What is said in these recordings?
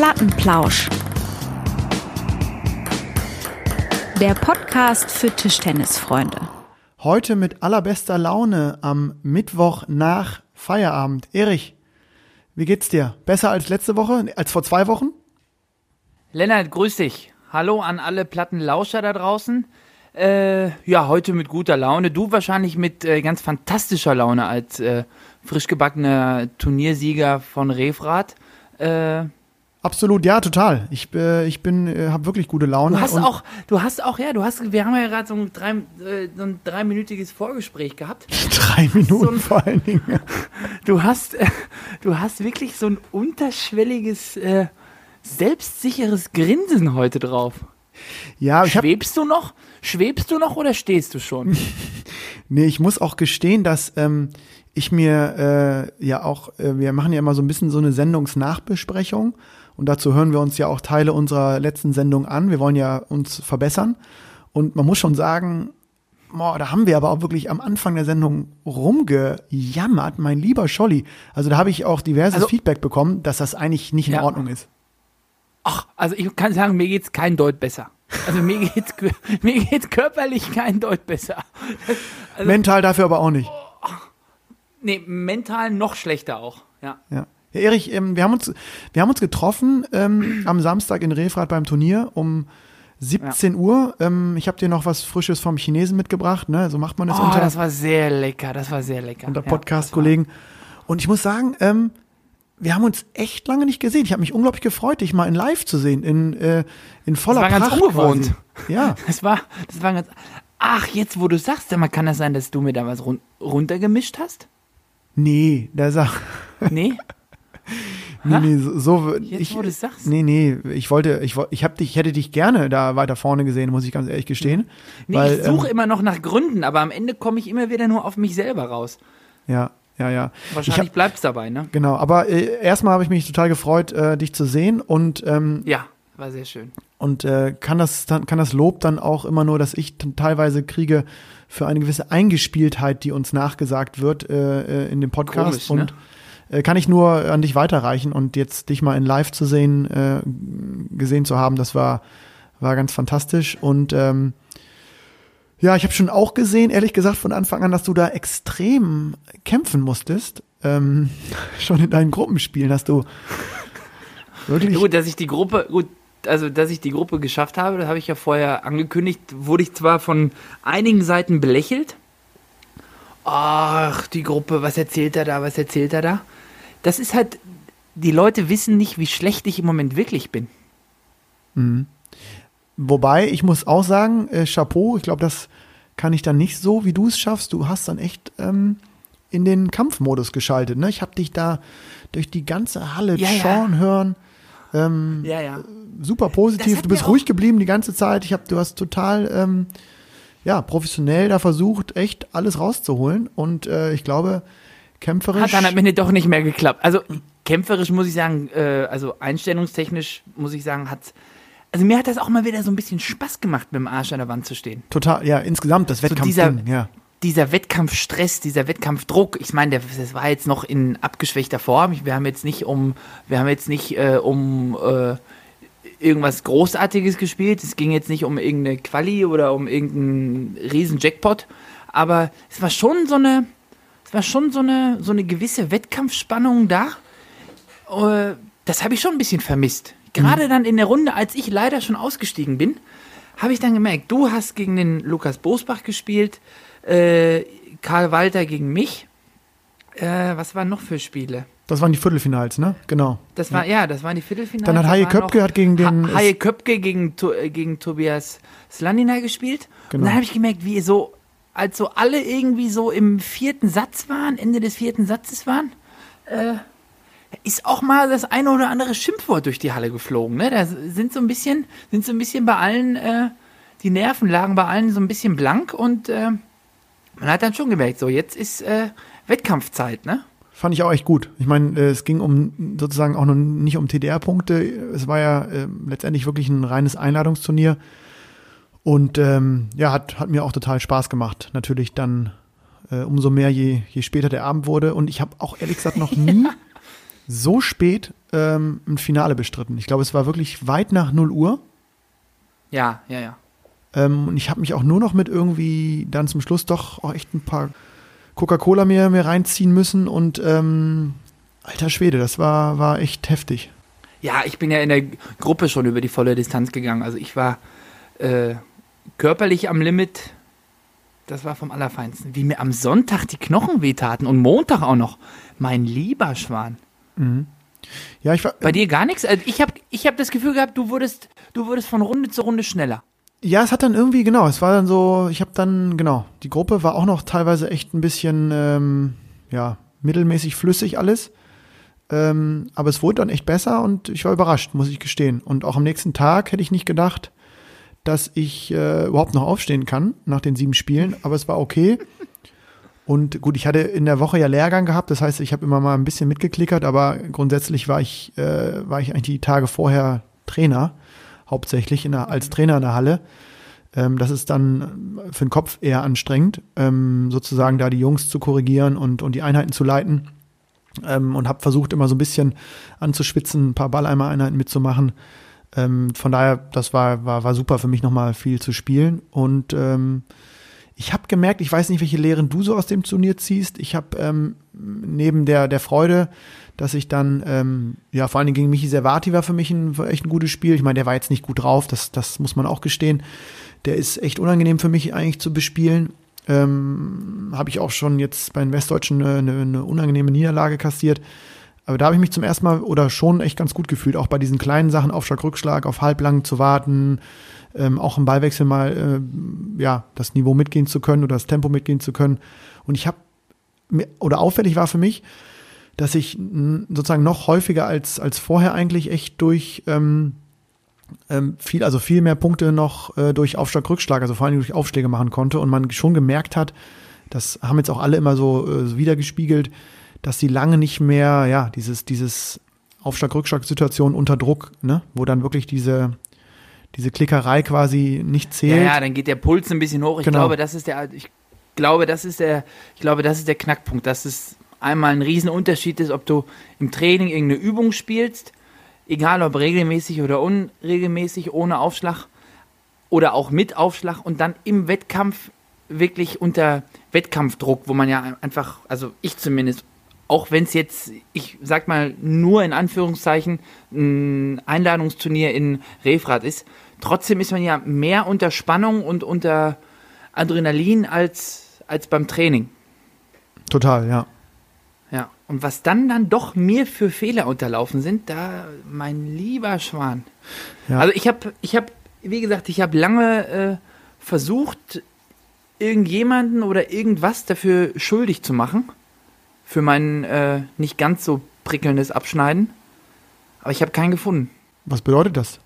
Plattenplausch. Der Podcast für Tischtennisfreunde. Heute mit allerbester Laune am Mittwoch nach Feierabend. Erich, wie geht's dir? Besser als letzte Woche, als vor zwei Wochen? Lennart, grüß dich. Hallo an alle Plattenlauscher da draußen. Äh, ja, heute mit guter Laune. Du wahrscheinlich mit äh, ganz fantastischer Laune als äh, frisch gebackener Turniersieger von Refrat. Äh, Absolut, ja, total. Ich, äh, ich bin, äh, habe wirklich gute Laune. Du hast auch, du hast auch, ja, du hast, wir haben ja gerade so ein, drei, äh, so ein dreiminütiges Vorgespräch gehabt. Drei Minuten So ein- vor allen Dingen. Du hast, äh, du hast wirklich so ein unterschwelliges, äh, selbstsicheres Grinsen heute drauf. Ja, ich Schwebst du noch? Schwebst du noch oder stehst du schon? Nee, ich muss auch gestehen, dass ähm, ich mir äh, ja auch, äh, wir machen ja immer so ein bisschen so eine Sendungsnachbesprechung und dazu hören wir uns ja auch Teile unserer letzten Sendung an. Wir wollen ja uns verbessern und man muss schon sagen, boah, da haben wir aber auch wirklich am Anfang der Sendung rumgejammert, mein lieber Scholli. Also da habe ich auch diverses Also- Feedback bekommen, dass das eigentlich nicht in Ja. Ordnung ist. Ach, also ich kann sagen, mir geht's kein Deut besser. Also mir geht's, mir geht's körperlich kein Deut besser. Also- Mental dafür aber auch nicht. Nee, mental noch schlechter auch. Ja. Ja. Ja, Erich, ähm, wir, haben uns, wir haben uns getroffen ähm, am Samstag in Refrat beim Turnier um 17 Uhr. Ähm, ich habe dir noch was Frisches vom Chinesen mitgebracht. Ne? So macht man das Oh, unter, das war sehr lecker, das war sehr lecker. unter Ja, Podcast-Kollegen. Und ich muss sagen, ähm, wir haben uns echt lange nicht gesehen. Ich habe mich unglaublich gefreut, dich mal in live zu sehen, in, äh, in voller Das war ganz Pracht ungewohnt. Quasi. Ja, Das war, das war ganz. Ach, jetzt wo du sagst, sag mal, kann das sein, dass du mir da was run runtergemischt hast? nee, der sagt, Nee? nee, nee, so, so Jetzt, ich, wo du sagst. Nee, nee, ich wollte, ich, ich, hab dich, ich hätte dich gerne da weiter vorne gesehen, muss ich ganz ehrlich gestehen. Nee, weil, ich suche ähm, immer noch nach Gründen, aber am Ende komme ich immer wieder nur auf mich selber raus. Ja, ja, ja. Ich Wahrscheinlich hab, bleibt's dabei, ne? genau, aber äh, erstmal habe ich mich total gefreut, äh, dich zu sehen und, ähm, Ja, war sehr schön. und äh, kann, das, dann, kann das Lob dann auch immer nur, dass ich teilweise kriege für eine gewisse Eingespieltheit, die uns nachgesagt wird äh, äh, in dem Podcast. Komisch, ne? Äh, kann ich nur an dich weiterreichen und jetzt dich mal in live zu sehen, äh, gesehen zu haben, das war, war ganz fantastisch. Und ähm, ja, ich habe schon auch gesehen, ehrlich gesagt, von Anfang an, dass du da extrem kämpfen musstest. Ähm, schon in deinen Gruppenspielen hast du wirklich. Gut, dass ich die Gruppe, gut, also dass ich die Gruppe geschafft habe, das habe ich ja vorher angekündigt, wurde ich zwar von einigen Seiten belächelt. Ach, die Gruppe, was erzählt er da, was erzählt er da? Das ist halt, die Leute wissen nicht, wie schlecht ich im Moment wirklich bin. Wobei, ich muss auch sagen, äh, Chapeau, ich glaube, das kann ich dann nicht so, wie du es schaffst. Du hast dann echt ähm, in den Kampfmodus geschaltet. Ne? Ich habe dich da durch die ganze Halle Ja, ja. schauen hören. Ähm, Ja, ja. super Das positiv. Du bist ruhig geblieben die ganze Zeit. Ich hab, du hast total ähm, ja, professionell da versucht, echt alles rauszuholen. Und äh, ich glaube, kämpferisch. Hat dann am Ende doch nicht mehr geklappt. Also kämpferisch muss ich sagen, äh, also einstellungstechnisch muss ich sagen, hat also mir hat das auch mal wieder so ein bisschen Spaß gemacht, mit dem Arsch an der Wand zu stehen. total, ja, insgesamt das dieser- Wettkampfding, ja. dieser Wettkampfstress, dieser Wettkampfdruck, ich meine, das war jetzt noch in abgeschwächter Form. Wir haben jetzt nicht um, wir haben jetzt nicht äh, um äh, irgendwas Großartiges gespielt. Es ging jetzt nicht um irgendeine Quali oder um irgendeinen riesen Jackpot. Aber es war schon so eine, es war schon so eine, so eine gewisse Wettkampfspannung da. Äh, das habe ich schon ein bisschen vermisst. Gerade dann in der Runde, als ich leider schon ausgestiegen bin, habe ich dann gemerkt, du hast gegen den Lukas Bosbach gespielt, äh, Karl Walter gegen mich. Äh, was waren noch für Spiele? Das waren die Viertelfinals, ne? Genau. Das war, ja, das waren die Viertelfinale. Dann hat Haie Köpke hat gegen den- Ha Haie Köpke gegen, gegen Tobias Slandina gespielt. Genau. Und dann habe ich gemerkt, wie so, als so alle irgendwie so im vierten Satz waren, Ende des vierten Satzes waren, äh, ist auch mal das eine oder andere Schimpfwort durch die Halle geflogen. Ne? Da sind so ein bisschen, sind so ein bisschen bei allen, äh, die Nerven lagen bei allen so ein bisschen blank und äh, man hat dann schon gemerkt, so jetzt ist äh, Wettkampfzeit, ne? Fand ich auch echt gut. Ich meine, äh, es ging um sozusagen auch noch nicht um TDR-Punkte. Es war ja äh, letztendlich wirklich ein reines Einladungsturnier. Und ähm, ja, hat, hat mir auch total Spaß gemacht. Natürlich dann äh, umso mehr, je, je später der Abend wurde. Und ich habe auch ehrlich gesagt noch nie so spät ähm, ein Finale bestritten. Ich glaube, es war wirklich weit nach 0 Uhr. Ja, ja, ja. Ähm, und ich habe mich auch nur noch mit irgendwie dann zum Schluss doch auch echt ein paar Coca-Cola mir, mir reinziehen müssen. Und ähm, alter Schwede, das war, war echt heftig. Ja, ich bin ja in der Gruppe schon über die volle Distanz gegangen. Also ich war äh, körperlich am Limit. Das war vom Allerfeinsten. Wie mir am Sonntag die Knochen wehtaten und Montag auch noch. Mein lieber Schwan. Ja, ich war. Bei dir gar nichts? Also ich habe ich hab das Gefühl gehabt, du wurdest, du wurdest von Runde zu Runde schneller. Ja, es hat dann irgendwie, genau, es war dann so, ich habe dann, genau, die Gruppe war auch noch teilweise echt ein bisschen, ähm, ja, mittelmäßig flüssig alles. Ähm, aber es wurde dann echt besser und ich war überrascht, muss ich gestehen. Und auch am nächsten Tag hätte ich nicht gedacht, dass ich äh, überhaupt noch aufstehen kann nach den sieben Spielen, aber es war okay. Und gut, ich hatte in der Woche ja Lehrgang gehabt, das heißt, ich habe immer mal ein bisschen mitgeklickert, aber grundsätzlich war ich, äh, war ich eigentlich die Tage vorher Trainer, hauptsächlich in der, als Trainer in der Halle. Ähm, das ist dann für den Kopf eher anstrengend, ähm, sozusagen da die Jungs zu korrigieren und, und die Einheiten zu leiten. Ähm, und habe versucht, immer so ein bisschen anzuschwitzen, ein paar Balleimer-Einheiten mitzumachen. Ähm, von daher, das war, war, war super für mich nochmal viel zu spielen. Und ähm, ich habe gemerkt, ich weiß nicht, welche Lehren du so aus dem Turnier ziehst. Ich habe ähm, neben der, der Freude, dass ich dann, ähm, ja, vor allen Dingen gegen Michi Servati war für mich ein, echt ein gutes Spiel. Ich meine, der war jetzt nicht gut drauf, das, das muss man auch gestehen. Der ist echt unangenehm für mich eigentlich zu bespielen. Ähm, habe ich auch schon jetzt bei den Westdeutschen eine, eine, eine unangenehme Niederlage kassiert. Aber da habe ich mich zum ersten Mal oder schon echt ganz gut gefühlt, auch bei diesen kleinen Sachen, Aufschlag, Rückschlag, auf halblang zu warten, ähm, auch im Ballwechsel mal äh, ja das Niveau mitgehen zu können oder das Tempo mitgehen zu können. Und ich habe oder auffällig war für mich, dass ich sozusagen noch häufiger als als vorher eigentlich echt durch ähm, ähm, viel also viel mehr Punkte noch äh, durch Aufschlag Rückschlag, also vor allem durch Aufschläge machen konnte und man schon gemerkt hat, das haben jetzt auch alle immer so äh, wiedergespiegelt, dass sie lange nicht mehr ja dieses dieses Aufschlag Rückschlag Situation unter Druck, ne, wo dann wirklich diese diese Klickerei quasi nicht zählt. Ja, ja, dann geht der Puls ein bisschen hoch. Ich Genau. glaube, das ist der, ich glaube, das ist der, ich glaube, das ist der Knackpunkt, dass es einmal ein Riesenunterschied ist, ob du im Training irgendeine Übung spielst, egal ob regelmäßig oder unregelmäßig, ohne Aufschlag oder auch mit Aufschlag und dann im Wettkampf wirklich unter Wettkampfdruck, wo man ja einfach, also ich zumindest, auch wenn es jetzt, ich sag mal, nur in Anführungszeichen ein Einladungsturnier in Refrat ist, trotzdem ist man ja mehr unter Spannung und unter Adrenalin als, als beim Training. Total, ja. Ja. Und was dann dann doch mir für Fehler unterlaufen sind, da mein lieber Schwan. Ja. Also ich habe, ich habe, wie gesagt, ich habe lange äh, versucht, irgendjemanden oder irgendwas dafür schuldig zu machen. Für mein äh, nicht ganz so prickelndes Abschneiden. Aber ich habe keinen gefunden. Was bedeutet das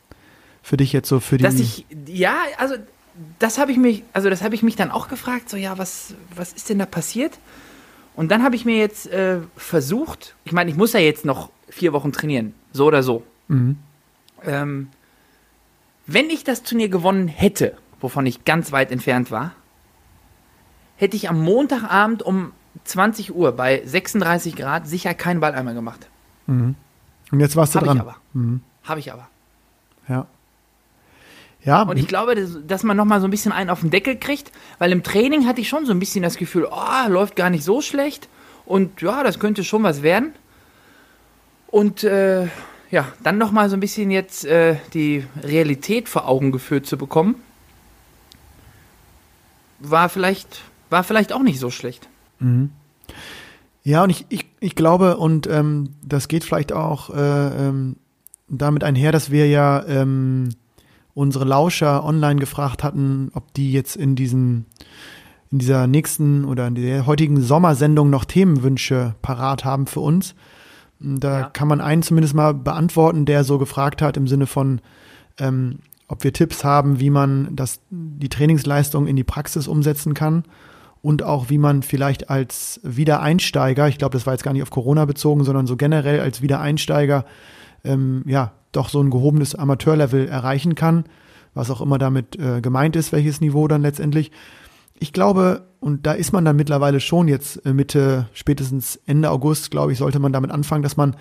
für dich jetzt so für die? Dass ich, ja, also das habe ich mich, also das habe ich mich dann auch gefragt, so ja, was, was ist denn da passiert? Und dann habe ich mir jetzt äh, versucht, ich meine, ich muss ja jetzt noch vier Wochen trainieren, so oder so. Mhm. Ähm, wenn ich das Turnier gewonnen hätte, wovon ich ganz weit entfernt war, hätte ich am Montagabend um 20 Uhr bei 36 Grad sicher keinen Balleimer gemacht. Und jetzt warst du Habe ich dran. aber. Mhm. Habe ich aber. Ja. Ja, Und ich glaube, dass, dass man noch mal so ein bisschen einen auf den Deckel kriegt, weil im Training hatte ich schon so ein bisschen das Gefühl, oh, läuft gar nicht so schlecht und ja, das könnte schon was werden. Und äh, ja, dann noch mal so ein bisschen jetzt äh, die Realität vor Augen geführt zu bekommen, war vielleicht, war vielleicht auch nicht so schlecht. Ja, und ich, ich, ich glaube, und ähm, das geht vielleicht auch äh, ähm, damit einher, dass wir ja ähm, unsere Lauscher online gefragt hatten, ob die jetzt in diesen in dieser nächsten oder in der heutigen Sommersendung noch Themenwünsche parat haben für uns. Da Ja. kann man einen zumindest mal beantworten, der so gefragt hat im Sinne von, ähm, ob wir Tipps haben, wie man das, die Trainingsleistung in die Praxis umsetzen kann und auch wie man vielleicht als Wiedereinsteiger, ich glaube, das war jetzt gar nicht auf Corona bezogen, sondern so generell als Wiedereinsteiger, ähm, ja, doch so ein gehobenes Amateurlevel erreichen kann, was auch immer damit äh, gemeint ist, welches Niveau dann letztendlich. Ich glaube, und da ist man dann mittlerweile schon jetzt äh, Mitte, spätestens Ende August, glaube ich, sollte man damit anfangen, dass man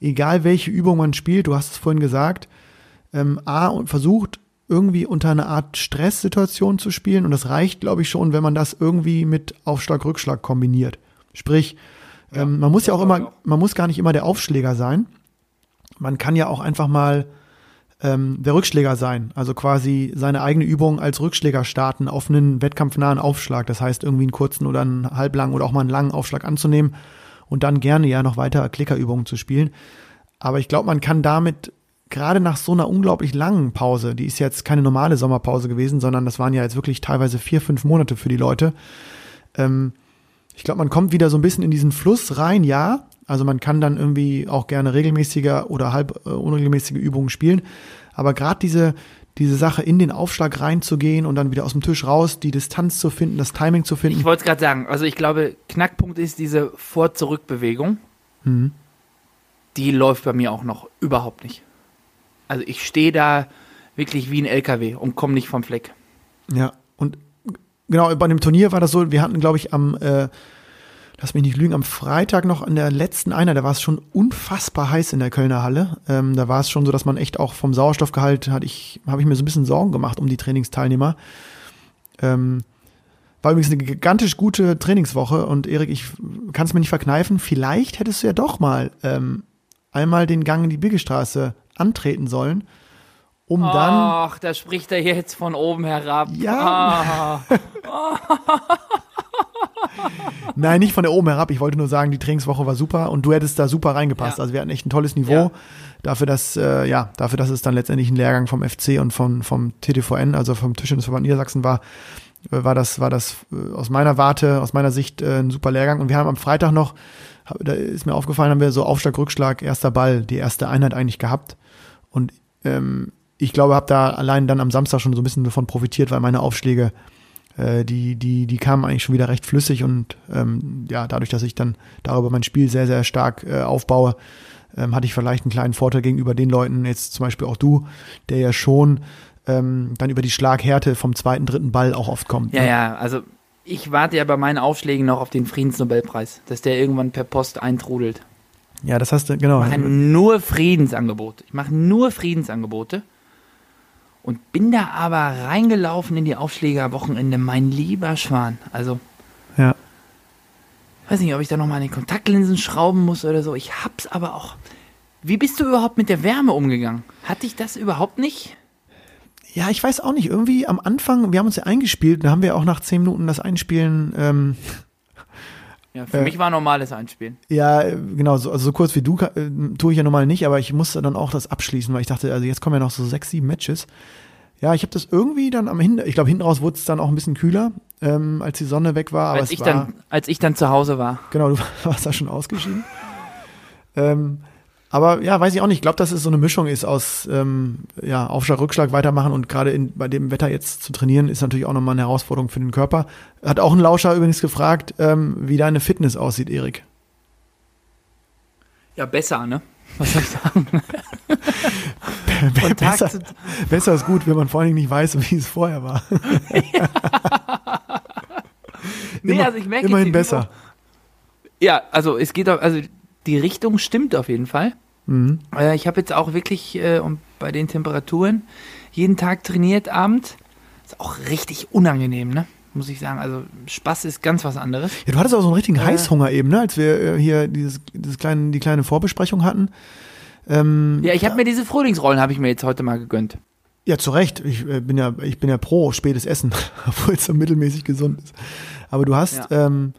egal welche Übung man spielt, du hast es vorhin gesagt, ähm, A, und versucht irgendwie unter einer Art Stresssituation zu spielen. Und das reicht, glaube ich, schon, wenn man das irgendwie mit Aufschlag-Rückschlag kombiniert. Sprich, ähm, man muss ja auch immer, man muss gar nicht immer der Aufschläger sein. Man kann ja auch einfach mal ähm, der Rückschläger sein. Also quasi seine eigene Übung als Rückschläger starten auf einen wettkampfnahen Aufschlag. Das heißt, irgendwie einen kurzen oder einen halblangen oder auch mal einen langen Aufschlag anzunehmen und dann gerne ja noch weiter Klickerübungen zu spielen. Aber ich glaube, man kann damit gerade nach so einer unglaublich langen Pause, die ist jetzt keine normale Sommerpause gewesen, sondern das waren ja jetzt wirklich teilweise vier, fünf Monate für die Leute. Ähm, ich glaube, man kommt wieder so ein bisschen in diesen Fluss rein, ja. Also man kann dann irgendwie auch gerne regelmäßiger oder halb äh, unregelmäßige Übungen spielen. Aber gerade diese, diese Sache in den Aufschlag reinzugehen und dann wieder aus dem Tisch raus, die Distanz zu finden, das Timing zu finden. Ich wollte es gerade sagen, also ich glaube, Knackpunkt ist diese Vor-Zurück-Bewegung. Mhm. Die läuft bei mir auch noch überhaupt nicht. Also ich stehe da wirklich wie ein LKW und komme nicht vom Fleck. Ja, und genau, bei dem Turnier war das so, wir hatten, glaube ich, am, äh, lass mich nicht lügen, am Freitag noch in der letzten Einheit, da war es schon unfassbar heiß in der Kölner Halle. Ähm, da war es schon so, dass man echt auch vom Sauerstoffgehalt hatte ich, habe ich mir so ein bisschen Sorgen gemacht um die Trainingsteilnehmer. Ähm, war übrigens eine gigantisch gute Trainingswoche und Erik, ich kann es mir nicht verkneifen, vielleicht hättest du ja doch mal ähm, einmal den Gang in die Biggestraße antreten sollen, um dann. Ach, da spricht er jetzt von oben herab. Ja. Ah. Nein, nicht von der oben herab. Ich wollte nur sagen, die Trainingswoche war super und du hättest da super reingepasst. Ja. Also wir hatten echt ein tolles Niveau. Ja. Dafür, dass, äh, ja, dafür, dass es dann letztendlich ein Lehrgang vom FC und von, vom TTVN, also vom Tischtennisverband Niedersachsen war, äh, war das, war das äh, aus meiner Warte, aus meiner Sicht äh, ein super Lehrgang. Und wir haben am Freitag noch, da ist mir aufgefallen, haben wir so Aufschlag, Rückschlag, erster Ball, die erste Einheit eigentlich gehabt. Und ähm, ich glaube, habe da allein dann am Samstag schon so ein bisschen davon profitiert, weil meine Aufschläge, äh, die, die, die kamen eigentlich schon wieder recht flüssig und ähm, ja, dadurch, dass ich dann darüber mein Spiel sehr, sehr stark äh, aufbaue, ähm, hatte ich vielleicht einen kleinen Vorteil gegenüber den Leuten, jetzt zum Beispiel auch du, der ja schon ähm, dann über die Schlaghärte vom zweiten, dritten Ball auch oft kommt. Ja, ne? ja, also ich warte ja bei meinen Aufschlägen noch auf den Friedensnobelpreis, dass der irgendwann per Post eintrudelt. Ja, das hast du, genau. Ich mache nur Friedensangebote. Ich mache nur Friedensangebote. Und bin da aber reingelaufen in die Aufschläge am Wochenende, mein lieber Schwan. Also, Ja. weiß nicht, ob ich da nochmal an den Kontaktlinsen schrauben muss oder so. Ich hab's aber auch. Wie bist du überhaupt mit der Wärme umgegangen? Hatte ich das überhaupt nicht? Ja, ich weiß auch nicht. Irgendwie am Anfang, wir haben uns ja eingespielt, da haben wir auch nach zehn Minuten das Einspielen, ähm, Ja, für Äh. mich war normales Einspielen. ja, genau, so, also so kurz wie du äh, tue ich ja normal nicht, aber ich musste dann auch das abschließen, weil ich dachte, also jetzt kommen ja noch so sechs, sieben Matches. Ja, ich habe das irgendwie dann am Hinten, ich glaube, hinten raus wurde es dann auch ein bisschen kühler, ähm, als die Sonne weg war. Aber Als ich, war, dann, als ich dann zu Hause war. Genau, du warst da schon ausgeschieden. ähm, aber ja, weiß ich auch nicht. Ich glaube, dass es so eine Mischung ist aus ähm, ja, Aufschlag, Rückschlag weitermachen und gerade bei dem Wetter jetzt zu trainieren, ist natürlich auch nochmal eine Herausforderung für den Körper. Hat auch ein Lauscher übrigens gefragt, ähm, wie deine Fitness aussieht, Erik. Ja, besser, ne? Was soll ich sagen? Besser, besser ist gut, wenn man vor allen Dingen nicht weiß, wie es vorher war. Nee, Immer- also ich merke immerhin besser. Ja, also es geht auf, also die Richtung stimmt auf jeden Fall. Mhm. Äh, ich habe jetzt auch wirklich äh, und bei den Temperaturen jeden Tag trainiert abend. Ist auch richtig unangenehm, ne? Muss ich sagen. Also Spaß ist ganz was anderes. Ja, du hattest auch so einen richtigen Äh. Heißhunger eben, ne? als wir äh, hier dieses, dieses kleine, die kleine Vorbesprechung hatten. Ähm, Ja, ich habe mir diese Frühlingsrollen habe ich mir jetzt heute mal gegönnt. Ja, zu Recht. Ich äh, bin ja, ich bin ja pro spätes Essen, obwohl es so mittelmäßig gesund ist. Aber du hast, ähm,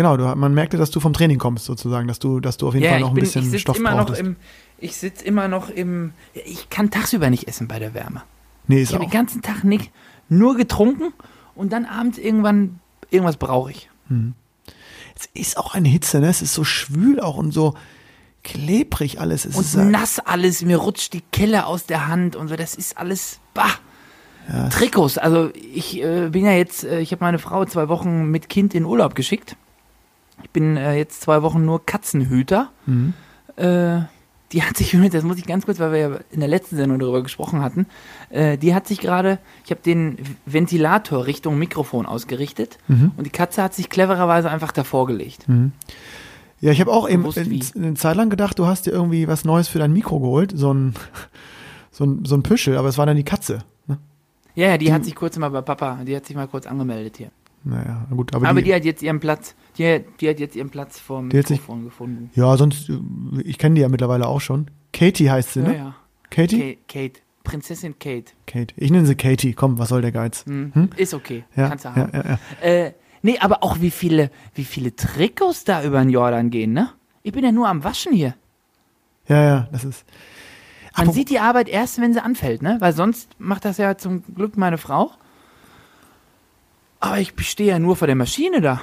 genau, du, man merkte, dass du vom Training kommst sozusagen, dass du, dass du auf jeden Ja, Fall noch ich ein bin, ich bisschen sitze Stoff immer noch brauchtest. im, ich sitze immer noch im, ja, ich kann tagsüber nicht essen bei der Wärme. nee, Ich ist habe auch. den ganzen Tag nicht nur getrunken und dann abends irgendwann irgendwas brauche ich. Es ist auch eine Hitze, ne? Es ist so schwül auch und so klebrig alles. Es Und ist, äh, nass alles, mir rutscht die Kelle aus der Hand und so, das ist alles, bah. Trikots, also ich äh, bin ja jetzt, äh, ich habe meine Frau zwei Wochen mit Kind in Urlaub geschickt. Ich bin äh, jetzt zwei Wochen nur Katzenhüter. Mhm. Äh, die hat sich, das muss ich ganz kurz, weil wir ja in der letzten Sendung darüber gesprochen hatten, äh, die hat sich gerade, ich habe den Ventilator Richtung Mikrofon ausgerichtet Mhm. und die Katze hat sich clevererweise einfach davor gelegt. Ja, ich habe auch eben eine Zeit lang gedacht, du hast dir irgendwie was Neues für dein Mikro geholt, so ein, so ein, so ein Püschel, aber es war dann die Katze. Ne? Ja, ja, die hat sich kurz mal bei Papa, die hat sich mal kurz angemeldet hier. Naja, na gut, aber, Aber, die, die, hat jetzt ihren Platz, die, die hat jetzt ihren Platz vom Mikrofon gefunden. ja, sonst, ich kenne die ja mittlerweile auch schon. Katie heißt sie, Ja, ne? ja. Katie? Kate, Kate, Prinzessin Kate. Kate. Ich nenne sie Katie, komm, was soll der Geiz? Hm. Hm? Ist okay, Ja, kannst du ja, haben. ja, ja. Äh, nee, aber auch wie viele, wie viele Trikots da über den Jordan gehen, ne? Ich bin ja nur am Waschen hier. ja, ja, das ist. Man sieht die Arbeit erst, wenn sie anfällt, ne? Weil sonst macht das ja zum Glück meine Frau. Aber ich stehe ja nur vor der Maschine da.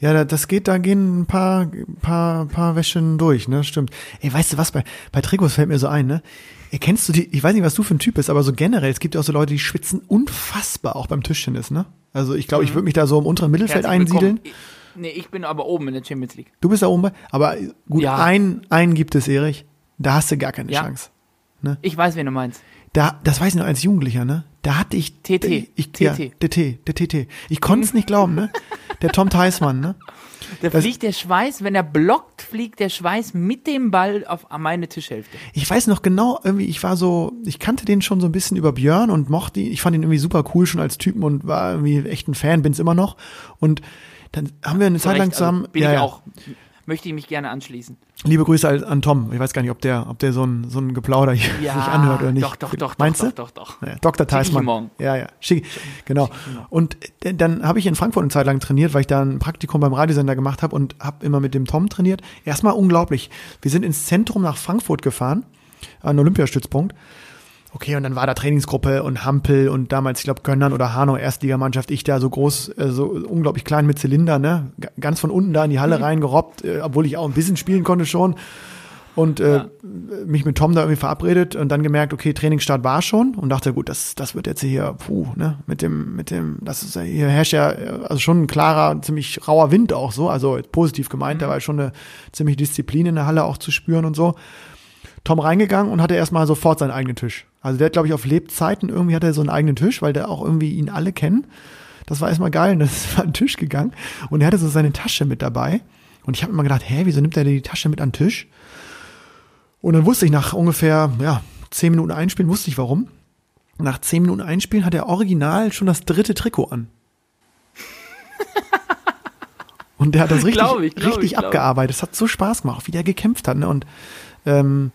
Ja, da- das geht, da gehen ein paar, paar, paar Wäschen durch, ne? Stimmt. Ey, weißt du was, bei, bei Trikots fällt mir so ein, ne? Ey, kennst du die, ich weiß nicht, was du für ein Typ bist, aber so generell, es gibt ja auch so Leute, die schwitzen unfassbar, auch beim Tischtennis, ne? Also ich glaube, ich würde mich da so im unteren Mittelfeld Mhm. Herzlich einsiedeln. Ich, nee, ich bin aber oben in der Champions League. Du bist da oben bei, aber gut, Ja. einen, einen gibt es, Erich, da hast du gar keine Ja. Chance. Ich weiß, wen du meinst. Da, das weiß ich noch als Jugendlicher, ne? Da hatte ich TT. Ich, TT. Ja, DT, der TT. Ich konnte es nicht glauben, ne? Der Tom Theismann, ne? Da Das- fliegt der Schweiß, wenn er blockt, fliegt der Schweiß mit dem Ball auf meine Tischhälfte. Ich weiß noch genau, irgendwie, ich war so, ich kannte den schon so ein bisschen über Björn und mochte ihn, ich fand ihn irgendwie super cool schon als Typen und war irgendwie echt ein Fan, bin's immer noch. Und dann haben wir eine Zeit lang Zurecht, zusammen, also bin ja, ich ja. auch, möchte ich mich gerne anschließen. liebe Grüße an- Tom. Ich weiß gar nicht, ob der, ob der so ein, so ein Geplauder hier Ja, sich anhört oder nicht. Doch, doch, doch, Meinst doch, du? doch, doch, doch. Ja, Dr. Theismann. Ja, ja. Schick, genau. Und d- dann habe ich in Frankfurt eine Zeit lang trainiert, weil ich da ein Praktikum beim Radiosender gemacht habe und habe immer mit dem Tom trainiert. Erstmal unglaublich. Wir sind ins Zentrum nach Frankfurt gefahren, an Olympiastützpunkt. Okay, und dann war da Trainingsgruppe und Hampel und damals, ich glaube, Gönnern oder Hanau, Erstligamannschaft, ich da so groß, äh, so unglaublich klein mit Zylinder, ne? Ganz von unten da in die Halle reingerobbt, äh, obwohl ich auch ein bisschen spielen konnte schon. Und äh, mich mit Tom da irgendwie verabredet und dann gemerkt, okay, Trainingsstart war schon und dachte, gut, das, das wird jetzt hier, puh, ne, mit dem, mit dem, das ist ja, hier herrscht ja, also schon ein klarer, ziemlich rauer Wind auch so, also positiv gemeint, da war schon eine ziemlich Disziplin in der Halle auch zu spüren und so. Tom reingegangen und hatte erstmal sofort seinen eigenen Tisch. Also der hat, glaube ich, auf Lebzeiten irgendwie hat er so einen eigenen Tisch, weil der auch irgendwie ihn alle kennen. Das war erstmal geil und das ist an den Tisch gegangen und er hatte so seine Tasche mit dabei. Und ich habe immer gedacht, hä, wieso nimmt er die Tasche mit an den Tisch? Und dann wusste ich nach ungefähr, ja, zehn Minuten Einspielen, wusste ich warum. Nach zehn Minuten Einspielen hat er original schon das dritte Trikot an. Und der hat das richtig, ich, glaub richtig ich, glaub abgearbeitet. Es hat so Spaß gemacht, wie der gekämpft hat. Ne? Und ähm,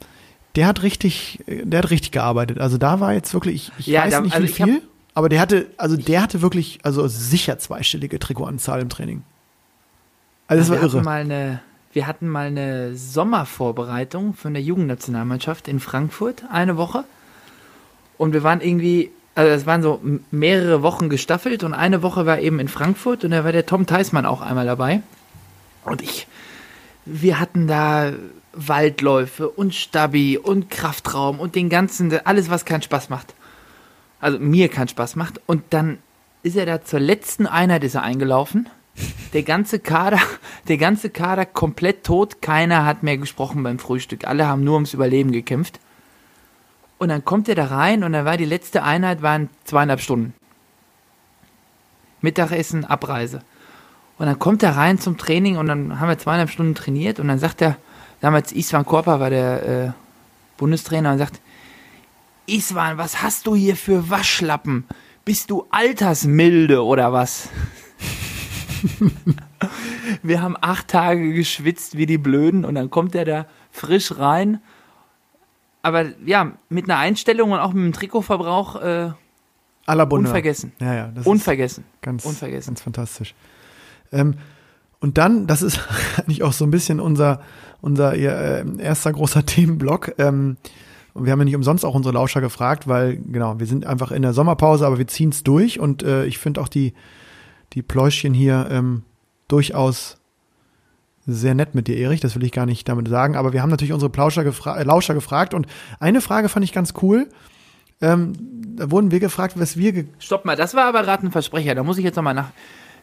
der hat richtig, der hat richtig gearbeitet. Also da war jetzt wirklich, ich, ich Ja, weiß da- nicht also wie viel, aber der hatte, also der hatte wirklich, also sicher zweistellige Trikotanzahl im Training. Also das wir war irre. Hatten mal eine, wir hatten mal eine Sommervorbereitung von der Jugendnationalmannschaft in Frankfurt, eine Woche. Und wir waren irgendwie, also es waren so mehrere Wochen gestaffelt und eine Woche war eben in Frankfurt und da war der Tom Theismann auch einmal dabei. Und ich, wir hatten da Waldläufe und Stabi und Kraftraum und den ganzen, alles, was keinen Spaß macht. Also mir keinen Spaß macht. Und dann ist er da zur letzten Einheit ist er eingelaufen. Der ganze Kader, der ganze Kader komplett tot. Keiner hat mehr gesprochen beim Frühstück. Alle haben nur ums Überleben gekämpft. Und dann kommt er da rein und dann war die letzte Einheit waren zweieinhalb Stunden. Mittagessen, Abreise. Und dann kommt er rein zum Training und dann haben wir zweieinhalb Stunden trainiert und dann sagt er, damals Iswan Korpa war der äh, Bundestrainer und sagt, Iswan, was hast du hier für Waschlappen? Bist du altersmilde oder was? Wir haben acht Tage geschwitzt wie die Blöden und dann kommt er da frisch rein. Aber ja, mit einer Einstellung und auch mit einem Trikotverbrauch äh, unvergessen. Ja, ja, das Unvergessen. ganz, unvergessen. ganz fantastisch. Ähm, und dann, das ist eigentlich auch so ein bisschen unser, unser äh, erster großer Themenblock. Ähm, wir haben ja nicht umsonst auch unsere Lauscher gefragt, weil, genau, wir sind einfach in der Sommerpause, aber wir ziehen es durch und äh, ich finde auch die, die Pläuschchen hier ähm, durchaus sehr nett mit dir, Erich, das will ich gar nicht damit sagen, aber wir haben natürlich unsere Plauscher gefra äh, Lauscher gefragt und eine Frage fand ich ganz cool. Ähm, da wurden wir gefragt, was wir ge Stopp mal, das war aber gerade ein Versprecher. Da muss ich jetzt nochmal nach.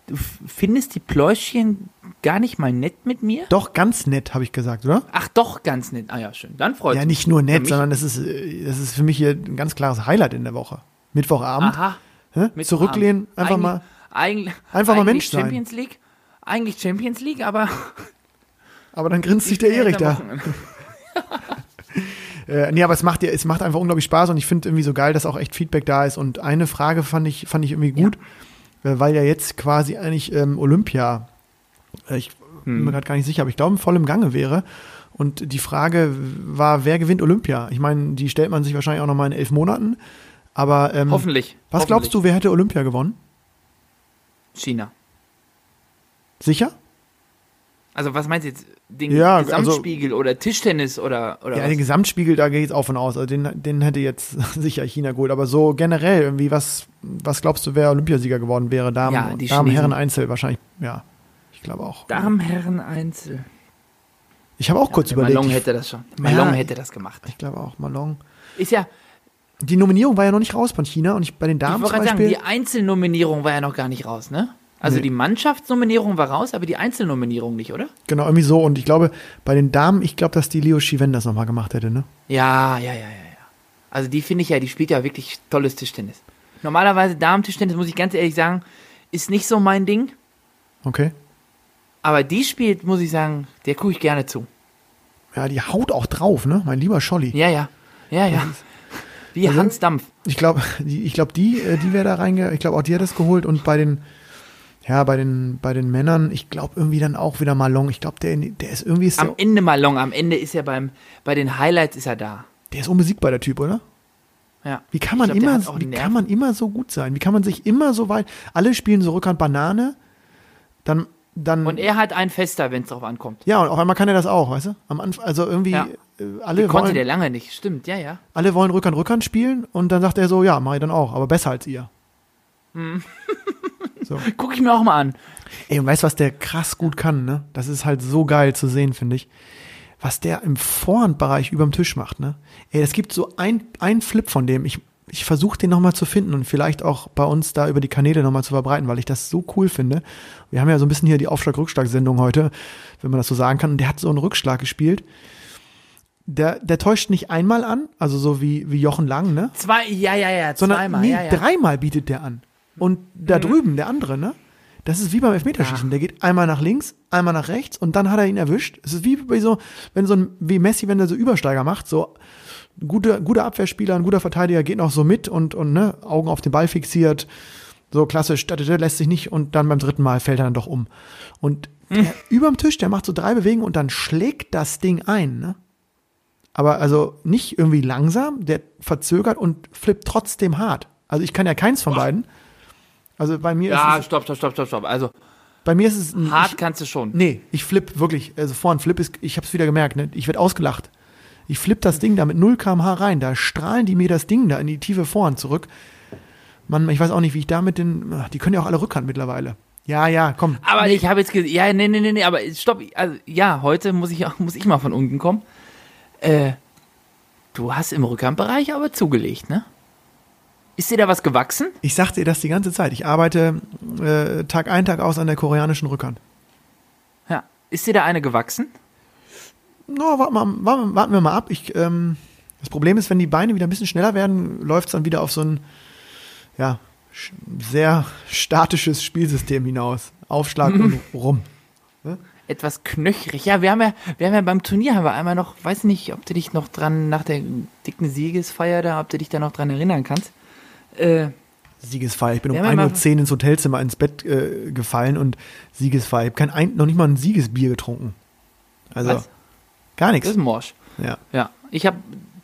Du findest die Pläuschchen gar nicht mal nett mit mir? Doch, ganz nett, habe ich gesagt, oder? Ach doch, ganz nett. Ah ja, schön. Dann freut Ja, mich. nicht nur nett, sondern das ist, äh, das ist für mich hier ein ganz klares Highlight in der Woche. Mittwochabend, Aha. hä? Mittwochabend. zurücklehnen, einfach Eigentlich- mal. Eigentlich, Einfach mal Mensch sein. Champions League. Eigentlich Champions League, aber Aber dann grinst sich der Erich da. Äh, nee, aber es macht ja, es macht einfach unglaublich Spaß und ich finde irgendwie so geil, dass auch echt Feedback da ist. Und eine Frage fand ich, fand ich irgendwie gut, äh, weil ja jetzt quasi eigentlich ähm, Olympia, äh, ich bin Hm. mir gerade gar nicht sicher, aber ich glaube, voll im Gange wäre. Und die Frage war, wer gewinnt Olympia? Ich meine, die stellt man sich wahrscheinlich auch noch mal in elf Monaten. Aber ähm, Hoffentlich. was glaubst du, wer hätte Olympia gewonnen? China. Sicher? Also was meinst du jetzt? Den Ja, also- Gesamtspiegel oder Tischtennis oder, oder Ja, was? den Gesamtspiegel, da gehe ich auch von aus. Also den, den hätte jetzt sicher China geholt. Aber so generell irgendwie, was, was glaubst du, wer Olympiasieger geworden wäre? Damen, Ja, die Damen. Herren, Einzel wahrscheinlich. Ja, ich glaube auch. Damen, Herren, Einzel. Ich habe auch kurz Der überlegt. Malong ich, hätte das schon. Malong Ja. hätte das gemacht. ich glaube auch, Malong. Ist ja, Die Nominierung war ja noch nicht raus von China und ich bei den ich Damen wollte zum gerade sagen, Beispiel. die Einzelnominierung war ja noch gar nicht raus, ne? Also Nee. die Mannschaftsnominierung war raus, aber die Einzelnominierung nicht, oder? genau, irgendwie so. Und ich glaube, bei den Damen, ich glaube, dass die Leo Shiven das nochmal gemacht hätte, ne? Ja, ja, ja, ja, ja. Also die finde ich ja, die spielt ja wirklich tolles Tischtennis. Normalerweise Damen-Tischtennis, muss ich ganz ehrlich sagen, ist nicht so mein Ding. Okay. Aber die spielt, muss ich sagen, der gucke ich gerne zu. Ja, die haut auch drauf, ne? Mein lieber Scholli. Ja, ja. Ja, ja. Wie Also- Hans Dampf. Ich glaube, die, ich glaube, die, äh, die wäre da reinge, ich glaube auch die hat das geholt und bei den, ja, bei den, bei den Männern, ich glaube irgendwie dann auch wieder Malong. Ich glaube, der, der ist irgendwie, ist Am der, Ende Malong, am Ende ist er beim, bei den Highlights ist er da. der ist unbesiegbar, der Typ, oder? Ja. Wie kann man glaub, immer, wie kann man immer so gut sein? Wie kann man sich immer so weit, alle spielen so Rückhand Banane, dann, dann, Und er hat einen Fester, wenn es drauf ankommt. ja, und auf einmal kann er das auch, weißt du? Am Anfang, also irgendwie, Ja. äh, alle Konnte wollen, der lange nicht. Stimmt, ja, ja. alle wollen Rückhand, Rückhand spielen und dann sagt er so, ja, mach ich dann auch, aber besser als ihr. so. Guck ich mir auch mal an. Ey, und weißt du, was der krass gut kann, ne? Das ist halt so geil zu sehen, finde ich. Was der im Vorhandbereich überm Tisch macht, ne? Ey, es gibt so ein, ein Flip von dem. Ich, ich versuche den nochmal zu finden und vielleicht auch bei uns da über die Kanäle nochmal zu verbreiten, weil ich das so cool finde. Wir haben ja so ein bisschen hier die Aufschlag-Rückschlag-Sendung heute, wenn man das so sagen kann. Und der hat so einen Rückschlag gespielt. Der, der täuscht nicht einmal an, also so wie, wie Jochen Lang, ne? Zwei, ja, ja, ja, sondern zweimal. nee, ja, ja. dreimal bietet der an. Und da drüben, der andere, ne? Das ist wie beim Elfmeterschießen. Der geht einmal nach links, einmal nach rechts und dann hat er ihn erwischt. Es ist wie bei so, wenn so ein, wie Messi, wenn er so Übersteiger macht, so ein guter, guter Abwehrspieler, ein guter Verteidiger geht noch so mit und, und ne, Augen auf den Ball fixiert. So klassisch, lässt sich nicht und dann beim dritten Mal fällt er dann doch um. Und der, überm Tisch, der macht so drei Bewegungen und dann schlägt das Ding ein, ne? Aber also nicht irgendwie langsam, der verzögert und flippt trotzdem hart. Also ich kann ja keins von beiden. Also bei mir Ja, ist es, stopp, stopp, stopp, stopp, stopp. Also bei mir ist es ein, hart ich, kannst du schon. Nee, ich flipp wirklich, also vorhin Flip ist, ich hab's wieder gemerkt, ne? Ich werd ausgelacht. Ich flipp das Ding da mit 0 km/h rein, da strahlen die mir das Ding da in die tiefe Vorhand zurück. Mann, ich weiß auch nicht, wie ich da mit den, die können ja auch alle Rückhand mittlerweile. Ja, ja, komm. Aber ich habe jetzt gesehen, ja, nee, nee, nee, nee, aber stopp, also, ja, heute muss ich, muss ich mal von unten kommen. Äh, du hast im Rückhandbereich aber zugelegt, ne? Ist dir da was gewachsen? Ich sag dir das die ganze Zeit. Ich arbeite äh, Tag ein, Tag aus an der koreanischen Rückhand. Ja. Ist dir da eine gewachsen? No, warten, wir, warten, warten wir mal ab. Ich, ähm, das Problem ist, wenn die Beine wieder ein bisschen schneller werden, läuft es dann wieder auf so ein ja, sehr statisches Spielsystem hinaus. Aufschlag und rum. Etwas knöchrig. Ja, wir haben ja, wir haben ja beim Turnier haben wir einmal noch, weiß nicht, ob du dich noch dran, nach der dicken Siegesfeier da, ob du dich da noch dran erinnern kannst. Äh, Siegesfeier. Ich bin um Wir haben ja 1.10 Uhr ins Hotelzimmer ins Bett äh, gefallen und Siegesfeier. Ich habe kein ein, noch nicht mal ein Siegesbier getrunken. Also Was? gar das nichts. ist Morsch. Ja. Ja, ich habe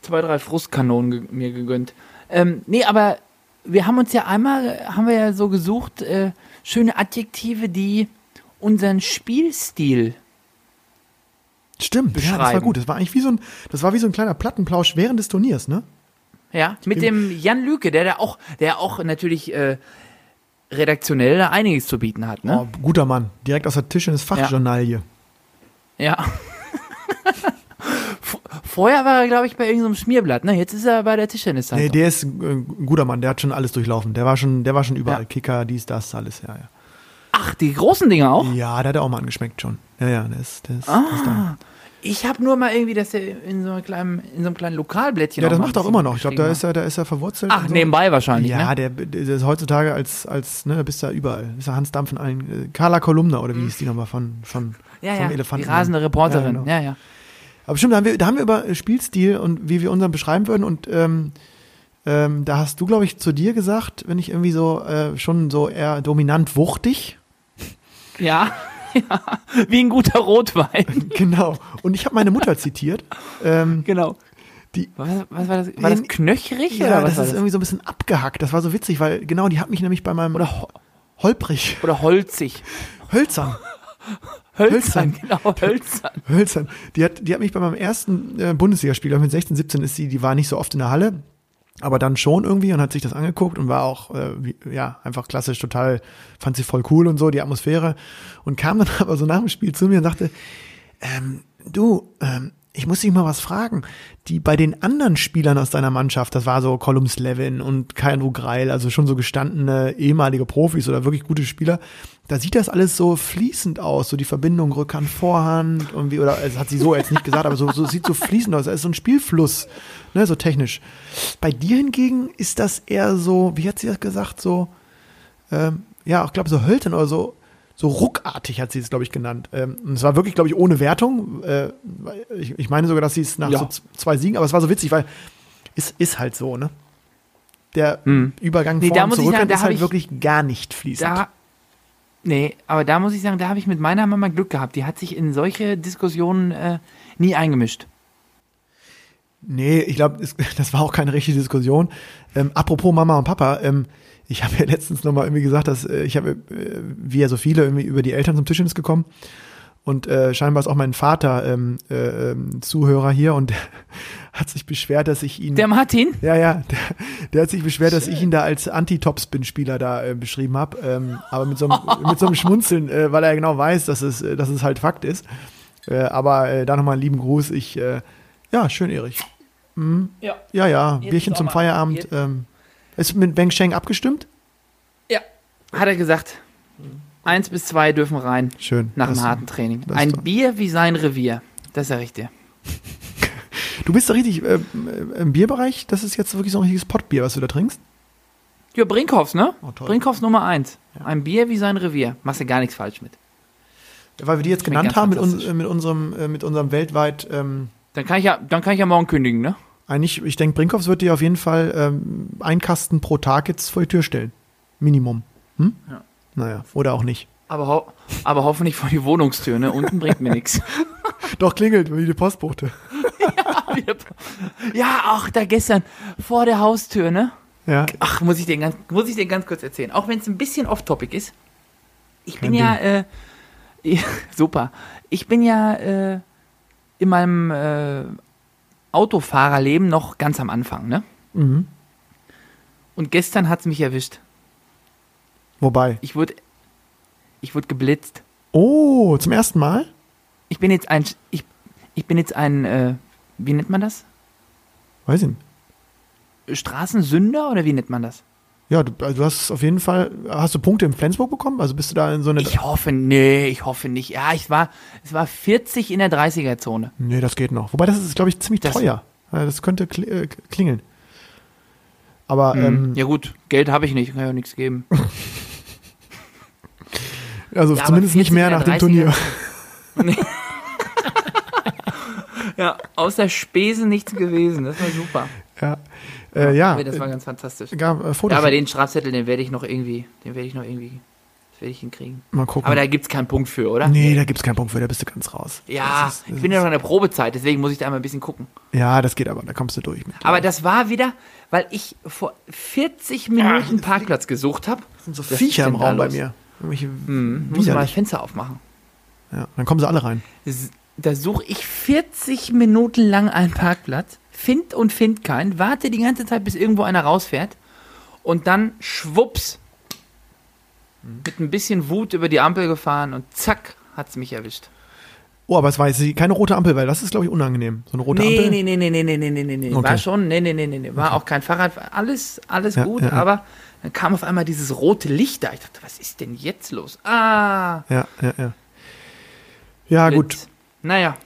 zwei, drei Frustkanonen ge mir gegönnt. Ähm, nee, aber wir haben uns ja einmal, haben wir ja so gesucht, äh, schöne Adjektive, die unseren Spielstil. Stimmt, ja, das war gut. Das war eigentlich wie so ein, das war wie so ein kleiner Plattenplausch während des Turniers, ne? Ja, mit dem Jan Lüke, der da auch, der auch natürlich äh, redaktionell da einiges zu bieten hat, ne? Oh, guter Mann. Direkt aus der Tischtennis Fachjournalie. Ja. V- Vorher war er, glaube ich, bei irgendeinem Schmierblatt, ne? Jetzt ist er bei der tischtennis Nee, der ist äh, ein guter Mann, der hat schon alles durchlaufen. Der war schon, der war schon überall. Ja. Kicker, dies, das, alles, ja, ja. Ach, die großen Dinge auch? Ja, der hat er auch mal angeschmeckt schon. Ja, ja, der ist, der ist, der ist da. Ich habe nur mal irgendwie, dass der in so einem kleinen, in so einem kleinen Lokalblättchen. Ja, das macht er auch immer noch. Ich glaube, da ist er, da ist er verwurzelt. Ach, so. nebenbei wahrscheinlich. Ja, ne? der, der ist heutzutage als, als, ne, da bist du ja überall. Ist ja Hans Dampf in allen. Äh, Carla Kolumna, oder wie hieß die nochmal von, von, Mhm. ja, vom ja, Elefanten? die rasende Reporterin. Ja, genau. Ja, ja. Aber stimmt, da haben, wir, da haben wir über Spielstil und wie wir unseren beschreiben würden und ähm, ähm, da hast du, glaube ich, zu dir gesagt, wenn ich irgendwie so äh, schon so eher dominant wuchtig. Ja, ja, wie ein guter Rotwein. genau. Und ich habe meine Mutter zitiert. Ähm, genau. Die- was, was war das? War das knöchrig ja, oder was das ist das? irgendwie so ein bisschen abgehackt. Das war so witzig, weil genau, die hat mich nämlich bei meinem Oder, ho- holprig, oder holzig. hölzern, Hölzern, genau, hölzern. hölzern. Die hat, die hat mich bei meinem ersten äh, Bundesligaspiel, mit 16, 17 ist sie, die war nicht so oft in der Halle, aber dann schon irgendwie und hat sich das angeguckt und war auch, äh, wie, ja, einfach klassisch total, fand sie voll cool und so, die Atmosphäre. Und kam dann aber so nach dem Spiel zu mir und sagte, ähm, du, ähm, ich muss dich mal was fragen. Die bei den anderen Spielern aus deiner Mannschaft, das war so Column Slevin und Kainru Greil, also schon so gestandene ehemalige Profis oder wirklich gute Spieler, da sieht das alles so fließend aus, so die Verbindung Rückhand, Vorhand irgendwie, oder das hat sie so jetzt nicht gesagt, aber so, so sieht so fließend aus, da ist so ein Spielfluss, ne, so technisch. Bei dir hingegen ist das eher so, wie hat sie das gesagt, so, ähm, ja, ich glaube so Hölten oder so, so ruckartig hat sie es, glaube ich, genannt. Ähm, und es war wirklich, glaube ich, ohne Wertung. Äh, ich, ich meine sogar, dass sie es nach Ja. so zwei Siegen, aber es war so witzig, weil es ist halt so, ne? Der Hm. Übergang Nee, vor da und muss zu ich sagen, Rückhand da ist halt ich- wirklich gar nicht fließend. Da, nee, aber da muss ich sagen, da habe ich mit meiner Mama Glück gehabt. Die hat sich in solche Diskussionen äh, nie eingemischt. Nee, ich glaube, das war auch keine richtige Diskussion. Ähm, apropos Mama und Papa, ähm, ich habe ja letztens nochmal irgendwie gesagt, dass äh, ich habe, äh, wie ja so viele, irgendwie über die Eltern zum Tischtennis gekommen. Und äh, scheinbar ist auch mein Vater ähm, äh, ähm, Zuhörer hier und hat sich beschwert, dass ich ihn. Der Martin? ja, ja, der, der hat sich beschwert, dass ich ihn da als Anti-Topspin-Spieler da äh, beschrieben habe. Ähm, aber mit so einem, mit so einem Schmunzeln, äh, weil er genau weiß, dass es, äh, dass es halt Fakt ist. Äh, aber äh, da nochmal einen lieben Gruß. Ich, äh, ja, schön, Erich. Ja. Ja, ja, Jetzt Bierchen zum Feierabend. Ähm, ist mit Beng Sheng abgestimmt? Ja. Hat er gesagt. Eins bis zwei dürfen rein Schön. nach dem harten Training. Ein doch- Bier wie sein Revier. Das sag ich dir. Du bist da richtig äh, im Bierbereich. Das ist jetzt wirklich so ein richtiges Pottbier, was du da trinkst. Ja, Brinkhoffs, ne? Oh, toll. Brinkhoffs Nummer eins. Ein Bier wie sein Revier. Machst du gar nichts falsch mit. Weil wir die jetzt genannt haben mit, äh, mit, unserem, äh, mit unserem weltweit. Ähm, Dann kann ich ja, dann kann ich ja morgen kündigen, ne? Eigentlich, ich denke, Brinkhoffs wird dir auf jeden Fall ähm, ein Kasten pro Tag jetzt vor die Tür stellen. Minimum. Hm? Ja. Naja, oder auch nicht. Aber, ho aber hoffentlich vor die Wohnungstür, ne? Unten bringt mir nichts. Doch, klingelt, wie die Postbote. Ja, auch da gestern vor der Haustür, ne? Ja. Ach, muss ich dir ganz, muss ich dir ganz kurz erzählen. Auch wenn es ein bisschen off-topic ist. Ich bin ja, äh, ja, super. Ich bin ja äh, in meinem äh, Autofahrerleben noch ganz am Anfang, ne? Mhm. Und gestern hat's mich erwischt. Wobei. Ich wurde, ich wurde geblitzt. Oh, zum ersten Mal? Ich bin jetzt ein, ich, ich bin jetzt ein, äh, wie nennt man das? Weiß ich nicht. Straßensünder oder wie nennt man das? Ja, du, also du hast auf jeden Fall, hast du Punkte in Flensburg bekommen? Also bist du da in so eine. Ich hoffe, nee, ich hoffe nicht. Ja, ich war, es war 40 in der 30er-Zone. Nee, das geht noch. Wobei das ist, glaube ich, ziemlich Das- teuer. Das könnte äh, klingeln. Aber ähm, Mhm. Ja gut, Geld habe ich nicht, kann ja nichts geben. also Ja, zumindest nicht 40 mehr nach dem 30er. Turnier. Ja, außer Spesen nichts gewesen, das war super. Ja, äh, ja. Das war ganz fantastisch. gab, äh, Fotos. Ja, aber den Strafzettel, den werde ich noch irgendwie, den werde ich noch irgendwie, werde ich hinkriegen. Mal gucken. Aber da gibt's keinen Punkt für, oder? nee, da gibt's keinen Punkt für, da bist du ganz raus. Ja, Das ist, das ich bin ja noch in der Probezeit, deswegen muss ich da mal ein bisschen gucken. ja, das geht aber, da kommst du durch. Mit. Aber das war wieder, weil ich vor 40 Minuten Parkplatz gesucht habe. das sind so Viecher im Raum bei mir. Irgendwelche Hm, muss ich mal das. Fenster aufmachen. Ja, dann kommen sie alle rein. Da suche ich 40 Minuten lang einen Parkplatz, find und find keinen, warte die ganze Zeit, bis irgendwo einer rausfährt und dann schwupps mit ein bisschen Wut über die Ampel gefahren und zack hat es mich erwischt. Oh, aber es war jetzt keine rote Ampel, weil das ist, glaube ich, unangenehm. So eine rote nee, Ampel. Nee, nee, nee, nee, nee, nee, nee, nee. Okay. War schon, nee, nee, nee, nee, nee. War okay. auch kein Fahrrad, alles, alles ja, gut, ja, aber ja. dann kam auf einmal dieses rote Licht da. Ich dachte, was ist denn jetzt los? Ah! Ja, ja, ja. Ja, Blitz. gut. Naja.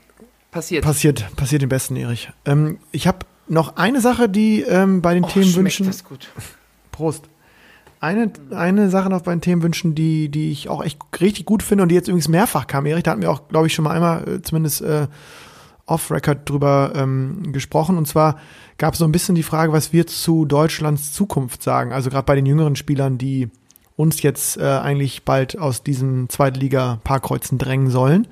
Passiert. Passiert, passiert den Besten, Erich. Ähm, ich habe noch eine Sache, die ähm, bei den Oh, Themenwünschen. das gut. Prost. Eine, eine Sache noch bei den Themenwünschen, die, die ich auch echt richtig gut finde und die jetzt übrigens mehrfach kam, Erich, da hatten wir auch, glaube ich, schon mal einmal äh, zumindest äh, off-Record drüber ähm, gesprochen. Und zwar gab es so ein bisschen die Frage, was wir zu Deutschlands Zukunft sagen. Also gerade bei den jüngeren Spielern, die uns jetzt äh, eigentlich bald aus diesem Zweitliga-Parkkreuzen drängen sollen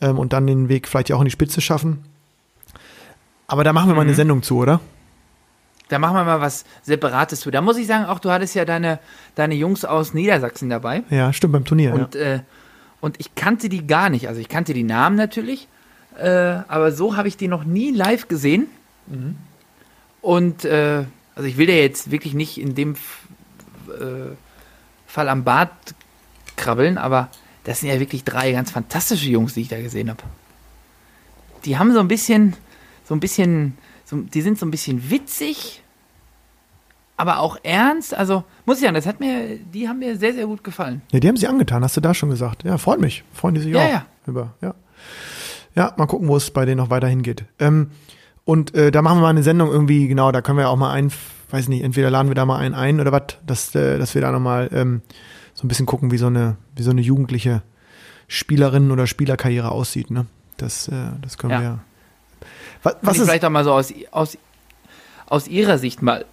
ähm, und dann den Weg vielleicht ja auch in die Spitze schaffen. Aber da machen wir mal eine Sendung zu, oder? Da machen wir mal was Separates zu. Da muss ich sagen, auch du hattest ja deine, deine Jungs aus Niedersachsen dabei. Ja, stimmt, beim Turnier. Und, äh, und ich kannte die gar nicht. Also ich kannte die Namen natürlich, äh, aber so habe ich die noch nie live gesehen. Und äh, also ich will ja jetzt wirklich nicht in dem äh, Fall am Bart krabbeln, aber das sind ja wirklich drei ganz fantastische Jungs, die ich da gesehen habe. Die haben so ein bisschen, so ein bisschen, so, die sind so ein bisschen witzig, aber auch ernst. Also muss ich sagen, das hat mir, die haben mir sehr, sehr gut gefallen. Ja, die haben sie angetan, hast du da schon gesagt. Ja, freut mich. Freuen die sich Ja, auch. ja. Über, ja. ja, mal gucken, wo es bei denen noch weiter hingeht. Ähm, und äh, da machen wir mal eine Sendung irgendwie, genau, da können wir auch mal ein, weiß nicht, entweder laden wir da mal einen ein oder was, dass, äh, dass wir da nochmal ähm, so ein bisschen gucken, wie so eine, wie so eine jugendliche Spielerin oder Spielerkarriere aussieht, ne? Das, äh, das können Ja. wir. Was, Was ist, vielleicht auch mal so aus, aus, aus ihrer Sicht mal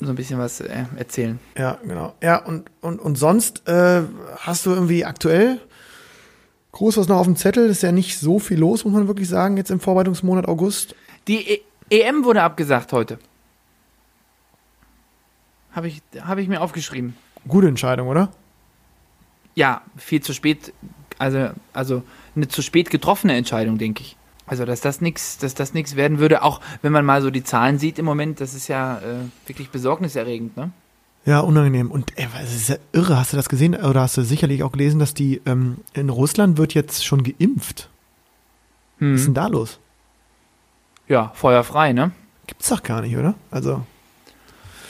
so ein bisschen was äh, erzählen. Ja, genau. Ja, und, und, und sonst äh, hast du irgendwie aktuell groß was noch auf dem Zettel? Ist ja nicht so viel los, muss man wirklich sagen, jetzt im Vorbereitungsmonat August. Die e EM wurde abgesagt heute. Habe ich, hab ich mir aufgeschrieben. Gute Entscheidung, oder? Ja, viel zu spät, also, also eine zu spät getroffene Entscheidung, denke ich. Also, dass das nichts, dass das nichts werden würde, auch wenn man mal so die Zahlen sieht im Moment, das ist ja äh, wirklich besorgniserregend, ne? Ja, unangenehm. Und ey, es ist ja irre, hast du das gesehen? Oder hast du sicherlich auch gelesen, dass die ähm, in Russland wird jetzt schon geimpft. Was ist denn Hm. da los? Ja, feuerfrei, ne? Gibt's doch gar nicht, oder? Also,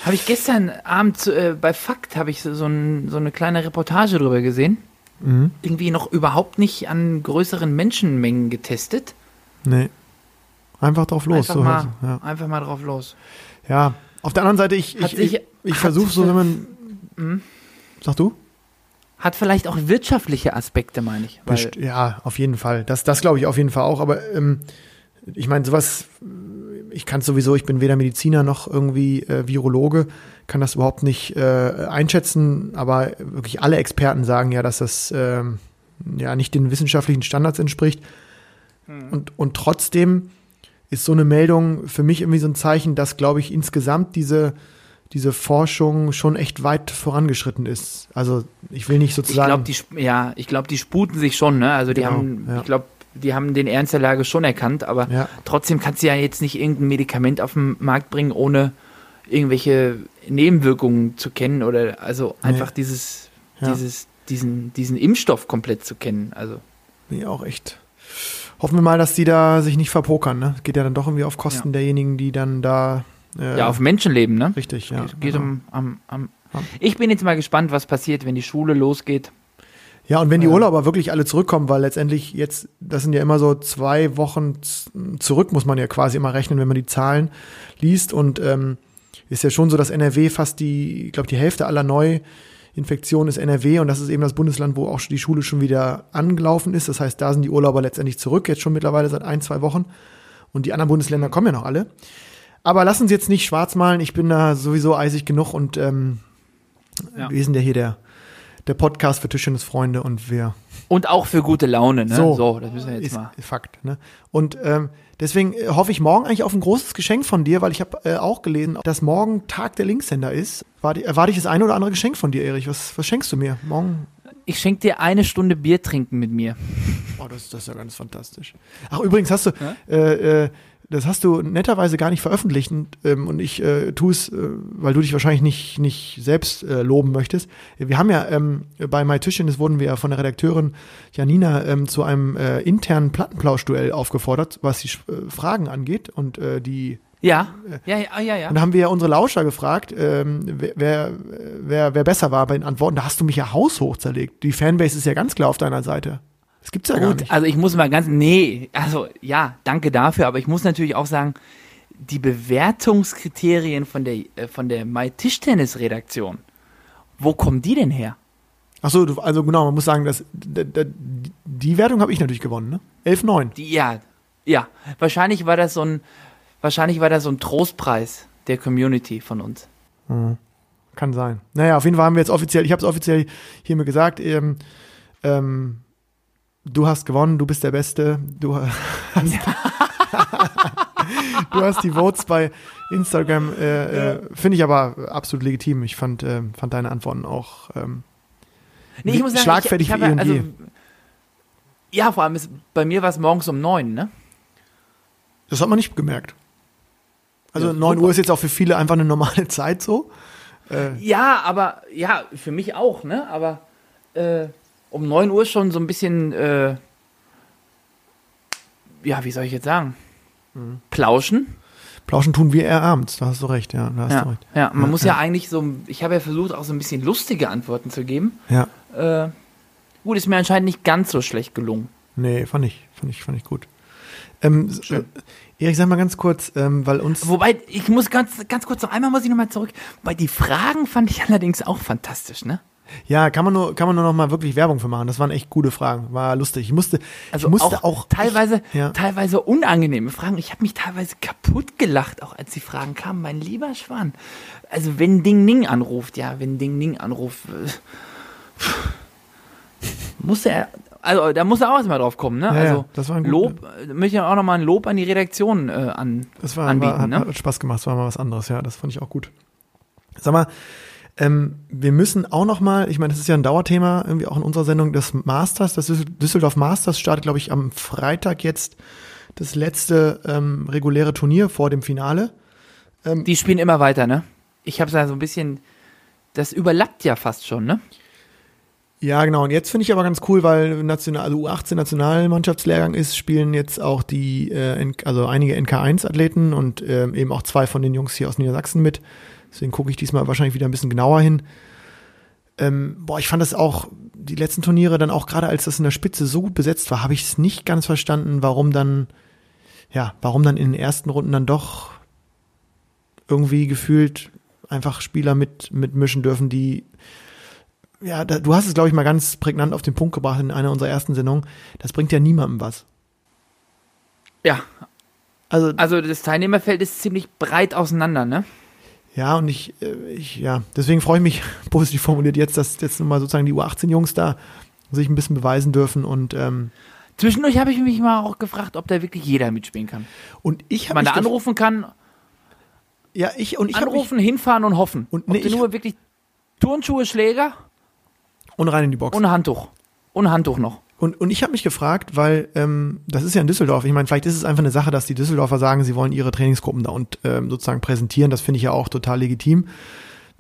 Habe ich gestern Abend äh, bei Fakt habe ich so, so, ein, so eine kleine Reportage drüber gesehen. mhm. Irgendwie noch überhaupt nicht an größeren Menschenmengen getestet. nee. Einfach drauf los. einfach, so mal, ja. einfach mal drauf los. ja, auf der anderen Seite, ich, Hat ich, sich- ich, ich versuche so, wenn man. Mhm. Sag du? Hat vielleicht auch wirtschaftliche Aspekte, meine ich. Ja, auf jeden Fall. Das, das glaube ich auf jeden Fall auch. Aber ähm, ich meine, sowas, ich kann sowieso, ich bin weder Mediziner noch irgendwie äh, Virologe, kann das überhaupt nicht äh, einschätzen. Aber wirklich alle Experten sagen ja, dass das ähm, ja nicht den wissenschaftlichen Standards entspricht. Und, und trotzdem ist so eine Meldung für mich irgendwie so ein Zeichen, dass, glaube ich, insgesamt diese, diese Forschung schon echt weit vorangeschritten ist. Also ich will nicht ich sozusagen. glaube, die, ja, ich glaube, die sputen sich schon, ne? Also die Genau, haben, ja. ich glaube, die haben den Ernst der Lage schon erkannt, aber ja. trotzdem kannst du ja jetzt nicht irgendein Medikament auf den Markt bringen, ohne irgendwelche Nebenwirkungen zu kennen oder also Nee. einfach dieses, Ja. dieses, diesen, diesen Impfstoff komplett zu kennen. Also ich auch echt. Hoffen wir mal, dass die da sich nicht verpokern, ne? Geht ja dann doch irgendwie auf Kosten Ja. derjenigen, die dann da. Äh, ja, auf Menschenleben, ne? Richtig, ja. geht geht genau. um, am, am Ja. Ich bin jetzt mal gespannt, was passiert, wenn die Schule losgeht. Ja, und wenn die. Urlauber wirklich alle zurückkommen, weil letztendlich jetzt, das sind ja immer so zwei Wochen zurück, muss man ja quasi immer rechnen, wenn man die Zahlen liest. Und ähm, ist ja schon so, dass NRW fast die, ich glaube, die Hälfte aller Neuinfektionen ist NRW und das ist eben das Bundesland, wo auch die Schule schon wieder angelaufen ist. Das heißt, da sind die Urlauber letztendlich zurück, jetzt schon mittlerweile seit ein, zwei Wochen. Und die anderen Bundesländer kommen ja noch alle. Aber lassen Sie jetzt nicht schwarz malen, ich bin da sowieso eisig genug und ähm, Ja. wir sind ja hier der, der Podcast für Tischtennisfreunde und wir Und auch für gute Laune, ne? So. So, das müssen wir jetzt ist mal. Fakt. Ne? Und ähm, deswegen äh, hoffe ich morgen eigentlich auf ein großes Geschenk von dir, weil ich habe äh, auch gelesen, dass morgen Tag der Linkshänder ist. Warte, erwarte ich das eine oder andere Geschenk von dir, Erich. Was, was schenkst du mir morgen? Ich schenke dir eine Stunde Bier trinken mit mir. Oh, das, das ist ja ganz fantastisch. Ach, übrigens hast du, äh, äh, das hast du netterweise gar nicht veröffentlicht und, ähm, und ich äh, tue es, äh, weil du dich wahrscheinlich nicht, nicht selbst äh, loben möchtest. Wir haben ja ähm, bei My Tischchen, wurden wir ja von der Redakteurin Janina ähm, zu einem äh, internen Plattenplauschduell aufgefordert, was die äh, Fragen angeht und äh, die Ja, ja, ja, ja, ja. und da haben wir ja unsere Lauscher gefragt, ähm, wer, wer, wer, wer besser war bei den Antworten. Da hast du mich ja haushoch zerlegt. Die Fanbase ist ja ganz klar auf deiner Seite. Das gibt's ja gar Gut, nicht. also ich muss mal ganz, nee, also ja, danke dafür, aber ich muss natürlich auch sagen, die Bewertungskriterien von der, äh, von der My Tischtennis Redaktion, wo kommen die denn her? Ach so, du, also genau, man muss sagen, dass die Wertung habe ich natürlich gewonnen, ne? 11-9. Die, ja, ja, wahrscheinlich war das so ein, wahrscheinlich war das so ein Trostpreis der Community von uns. Kann sein. Naja, auf jeden Fall haben wir jetzt offiziell, ich habe es offiziell hiermit gesagt, ähm, ähm, du hast gewonnen, du bist der Beste, du hast, du hast die Votes bei Instagram, äh, äh, finde ich aber absolut legitim. Ich fand, äh, fand deine Antworten auch, ähm, Nee, sagen, Schlagfertig ich, ich wie eh ja, also, ja, vor allem ist, bei mir war es morgens um neun, ne? das hat man nicht gemerkt. Also Ja, 9 super. Uhr ist jetzt auch für viele einfach eine normale Zeit so. Äh, Ja, aber, ja, für mich auch, ne? Aber äh, um 9 Uhr schon so ein bisschen, äh, ja, wie soll ich jetzt sagen? Mhm. Plauschen. Plauschen tun wir eher abends, da hast du recht, ja, da hast Ja, du recht. ja, man Ja, muss ja. ja. eigentlich so, ich habe ja versucht, auch so ein bisschen lustige Antworten zu geben. Ja, Äh, gut, ist mir anscheinend nicht ganz so schlecht gelungen. nee, fand ich, fand ich, fand ich gut. Ähm, äh, Erik, sag mal ganz kurz, ähm, weil uns, Wobei, ich muss ganz, ganz kurz noch einmal muss ich noch mal zurück. Weil die Fragen fand ich allerdings auch fantastisch, ne? Ja, kann man nur, kann man nur noch mal wirklich Werbung für machen. Das waren echt gute Fragen, war lustig. Ich musste, Also ich musste auch, auch, teilweise, ich, ja, teilweise unangenehme Fragen. Ich habe mich teilweise kaputt gelacht, auch als die Fragen kamen. Mein lieber Schwan. Also wenn Ding Ning anruft, ja, wenn Ding Ning anruft, äh, muss er, also da muss er auch erstmal drauf kommen, ne? Ja, also das war ein gut- Lob, äh, möchte ich auch nochmal ein Lob an die Redaktion äh, an, das war, anbieten, war hat, ne? hat Spaß gemacht, das war mal was anderes, ja, das fand ich auch gut. Sag mal, ähm, wir müssen auch noch mal, ich meine, das ist ja ein Dauerthema irgendwie auch in unserer Sendung, das Masters, das Düssel- Düsseldorf Masters startet, glaube ich, am Freitag jetzt das letzte ähm, reguläre Turnier vor dem Finale. Die spielen immer weiter, ne? Ich habe da so ein bisschen, das überlappt ja fast schon, ne? Ja, genau. Und jetzt finde ich aber ganz cool, weil national, also U18 Nationalmannschaftslehrgang ist, spielen jetzt auch die, äh, also einige NK1-Athleten und ähm, eben auch zwei von den Jungs hier aus Niedersachsen mit. Deswegen gucke ich diesmal wahrscheinlich wieder ein bisschen genauer hin. Ähm, boah, ich fand das auch, die letzten Turniere dann auch gerade als das in der Spitze so gut besetzt war, habe ich es nicht ganz verstanden, warum dann, ja, warum dann in den ersten Runden dann doch irgendwie gefühlt einfach Spieler mit, mitmischen dürfen, die ja, da, du hast es, glaube ich, mal ganz prägnant auf den Punkt gebracht in einer unserer ersten Sendungen. Das bringt ja niemandem was. Ja, Also, also das Teilnehmerfeld ist ziemlich breit auseinander, ne? Ja, und ich, äh, ich ja, deswegen freue ich mich positiv formuliert jetzt, dass jetzt nochmal sozusagen die U18-Jungs da sich ein bisschen beweisen dürfen und, ähm, Zwischendurch habe ich mich mal auch gefragt, ob da wirklich jeder mitspielen kann. und ich Ob habe man da anrufen kann, ja, ich und ich habe mich anrufen, hinfahren und hoffen. Und ob nee, du ich- nur wirklich Turnschuhe, Schläger und rein in die Box. und Handtuch. Und Handtuch noch. Und, und ich habe mich gefragt, weil ähm, das ist ja in Düsseldorf. Ich meine, vielleicht ist es einfach eine Sache, dass die Düsseldorfer sagen, sie wollen ihre Trainingsgruppen da und ähm, sozusagen präsentieren. Das finde ich ja auch total legitim,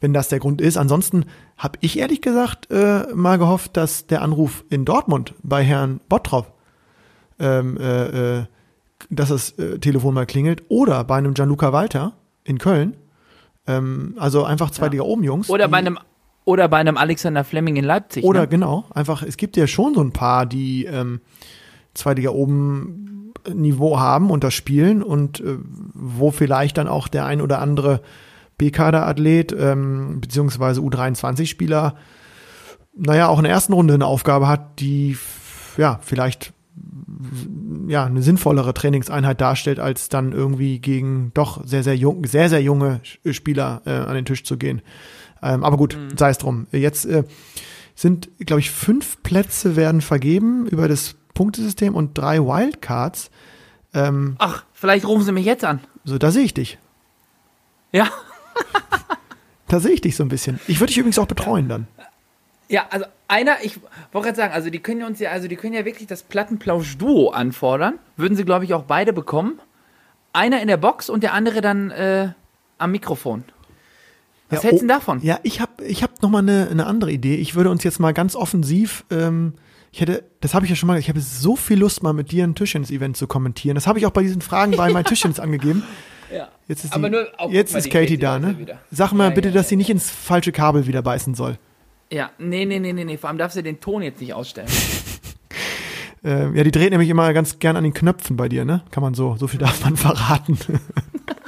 wenn das der Grund ist. Ansonsten habe ich ehrlich gesagt äh, mal gehofft, dass der Anruf in Dortmund bei Herrn Bottrop, ähm, äh, äh, dass das äh, Telefon mal klingelt, oder bei einem Gianluca Walter in Köln. Ähm, also einfach zwei Ja. Liga oben Jungs. Oder bei einem oder bei einem Alexander Fleming in Leipzig. oder ne? genau, einfach, es gibt ja schon so ein paar, die ähm, Zweitliga oben Niveau haben und das spielen und äh, wo vielleicht dann auch der ein oder andere B-Kader-Athlet ähm, beziehungsweise U23-Spieler, naja, auch in der ersten Runde eine Aufgabe hat, die ja vielleicht ja eine sinnvollere Trainingseinheit darstellt, als dann irgendwie gegen doch sehr sehr jung, sehr sehr junge Spieler äh, an den Tisch zu gehen. Ähm, aber gut, sei es drum. Jetzt äh, sind, glaube ich, fünf Plätze werden vergeben über das Punktesystem und drei Wildcards. Ähm, Ach, vielleicht rufen sie mich jetzt an. so, da sehe ich dich. Ja. Da sehe ich dich so ein bisschen. Ich würde dich übrigens auch betreuen dann. Ja, also einer, ich wollte gerade sagen, also die können ja uns ja, also die können ja wirklich das Plattenplausch-Duo anfordern. Würden sie, glaube ich, auch beide bekommen. Einer in der Box und der andere dann äh, am Mikrofon. Was Ja, hältst du oh, denn davon? Ja, ich habe ich hab noch mal eine, eine andere Idee. Ich würde uns jetzt mal ganz offensiv, ähm, ich hätte, das habe ich ja schon mal, ich habe so viel Lust, mal mit dir ein Tischtennis-Event zu kommentieren. Das habe ich auch bei diesen Fragen bei mein Tischtennis angegeben. Ja. Jetzt ist, Aber die, jetzt ist Katie da, ne? wieder. Sag mal Ja, bitte, ja, dass sie nicht ins falsche Kabel wieder beißen soll. Ja, nee, nee, nee, nee, nee. Vor allem darfst du den Ton jetzt nicht ausstellen. Äh, ja, die dreht nämlich immer ganz gern an den Knöpfen bei dir, ne? Kann man so, so viel darf man verraten.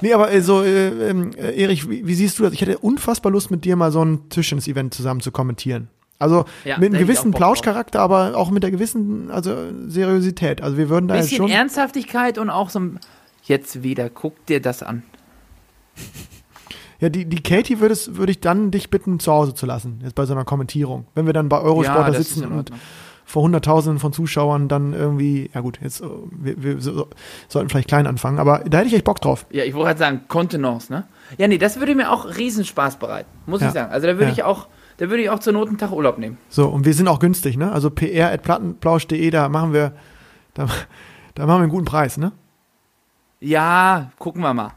nee, aber äh, so, äh, äh, Erich, wie, wie, siehst du das? Ich hätte unfassbar Lust, mit dir mal so ein Tischtennis-Event zusammen zu kommentieren. Also ja, mit einem gewissen Plauschcharakter, aber auch mit der gewissen also Seriosität. Also wir würden da bisschen jetzt schon Ernsthaftigkeit und auch so ein jetzt wieder guck dir das an. Ja, die, die Katie würde würd ich dann dich bitten, zu Hause zu lassen, jetzt bei so einer Kommentierung. Wenn wir dann bei Eurosport ja, da sitzen und vor Hunderttausenden von Zuschauern dann irgendwie, ja gut, jetzt äh, wir, wir so, sollten vielleicht klein anfangen, aber da hätte ich echt Bock drauf. Ja, ich wollte halt sagen, Kontenance, ne? Ja, nee, das würde mir auch Riesenspaß bereiten, muss ja. ich sagen. Also da würde ja. ich auch, da würde ich auch zur Not Tag Urlaub nehmen. So, und wir sind auch günstig, ne? Also pr.plattenplausch.de, da machen wir, da, da machen wir einen guten Preis, ne? Ja, gucken wir mal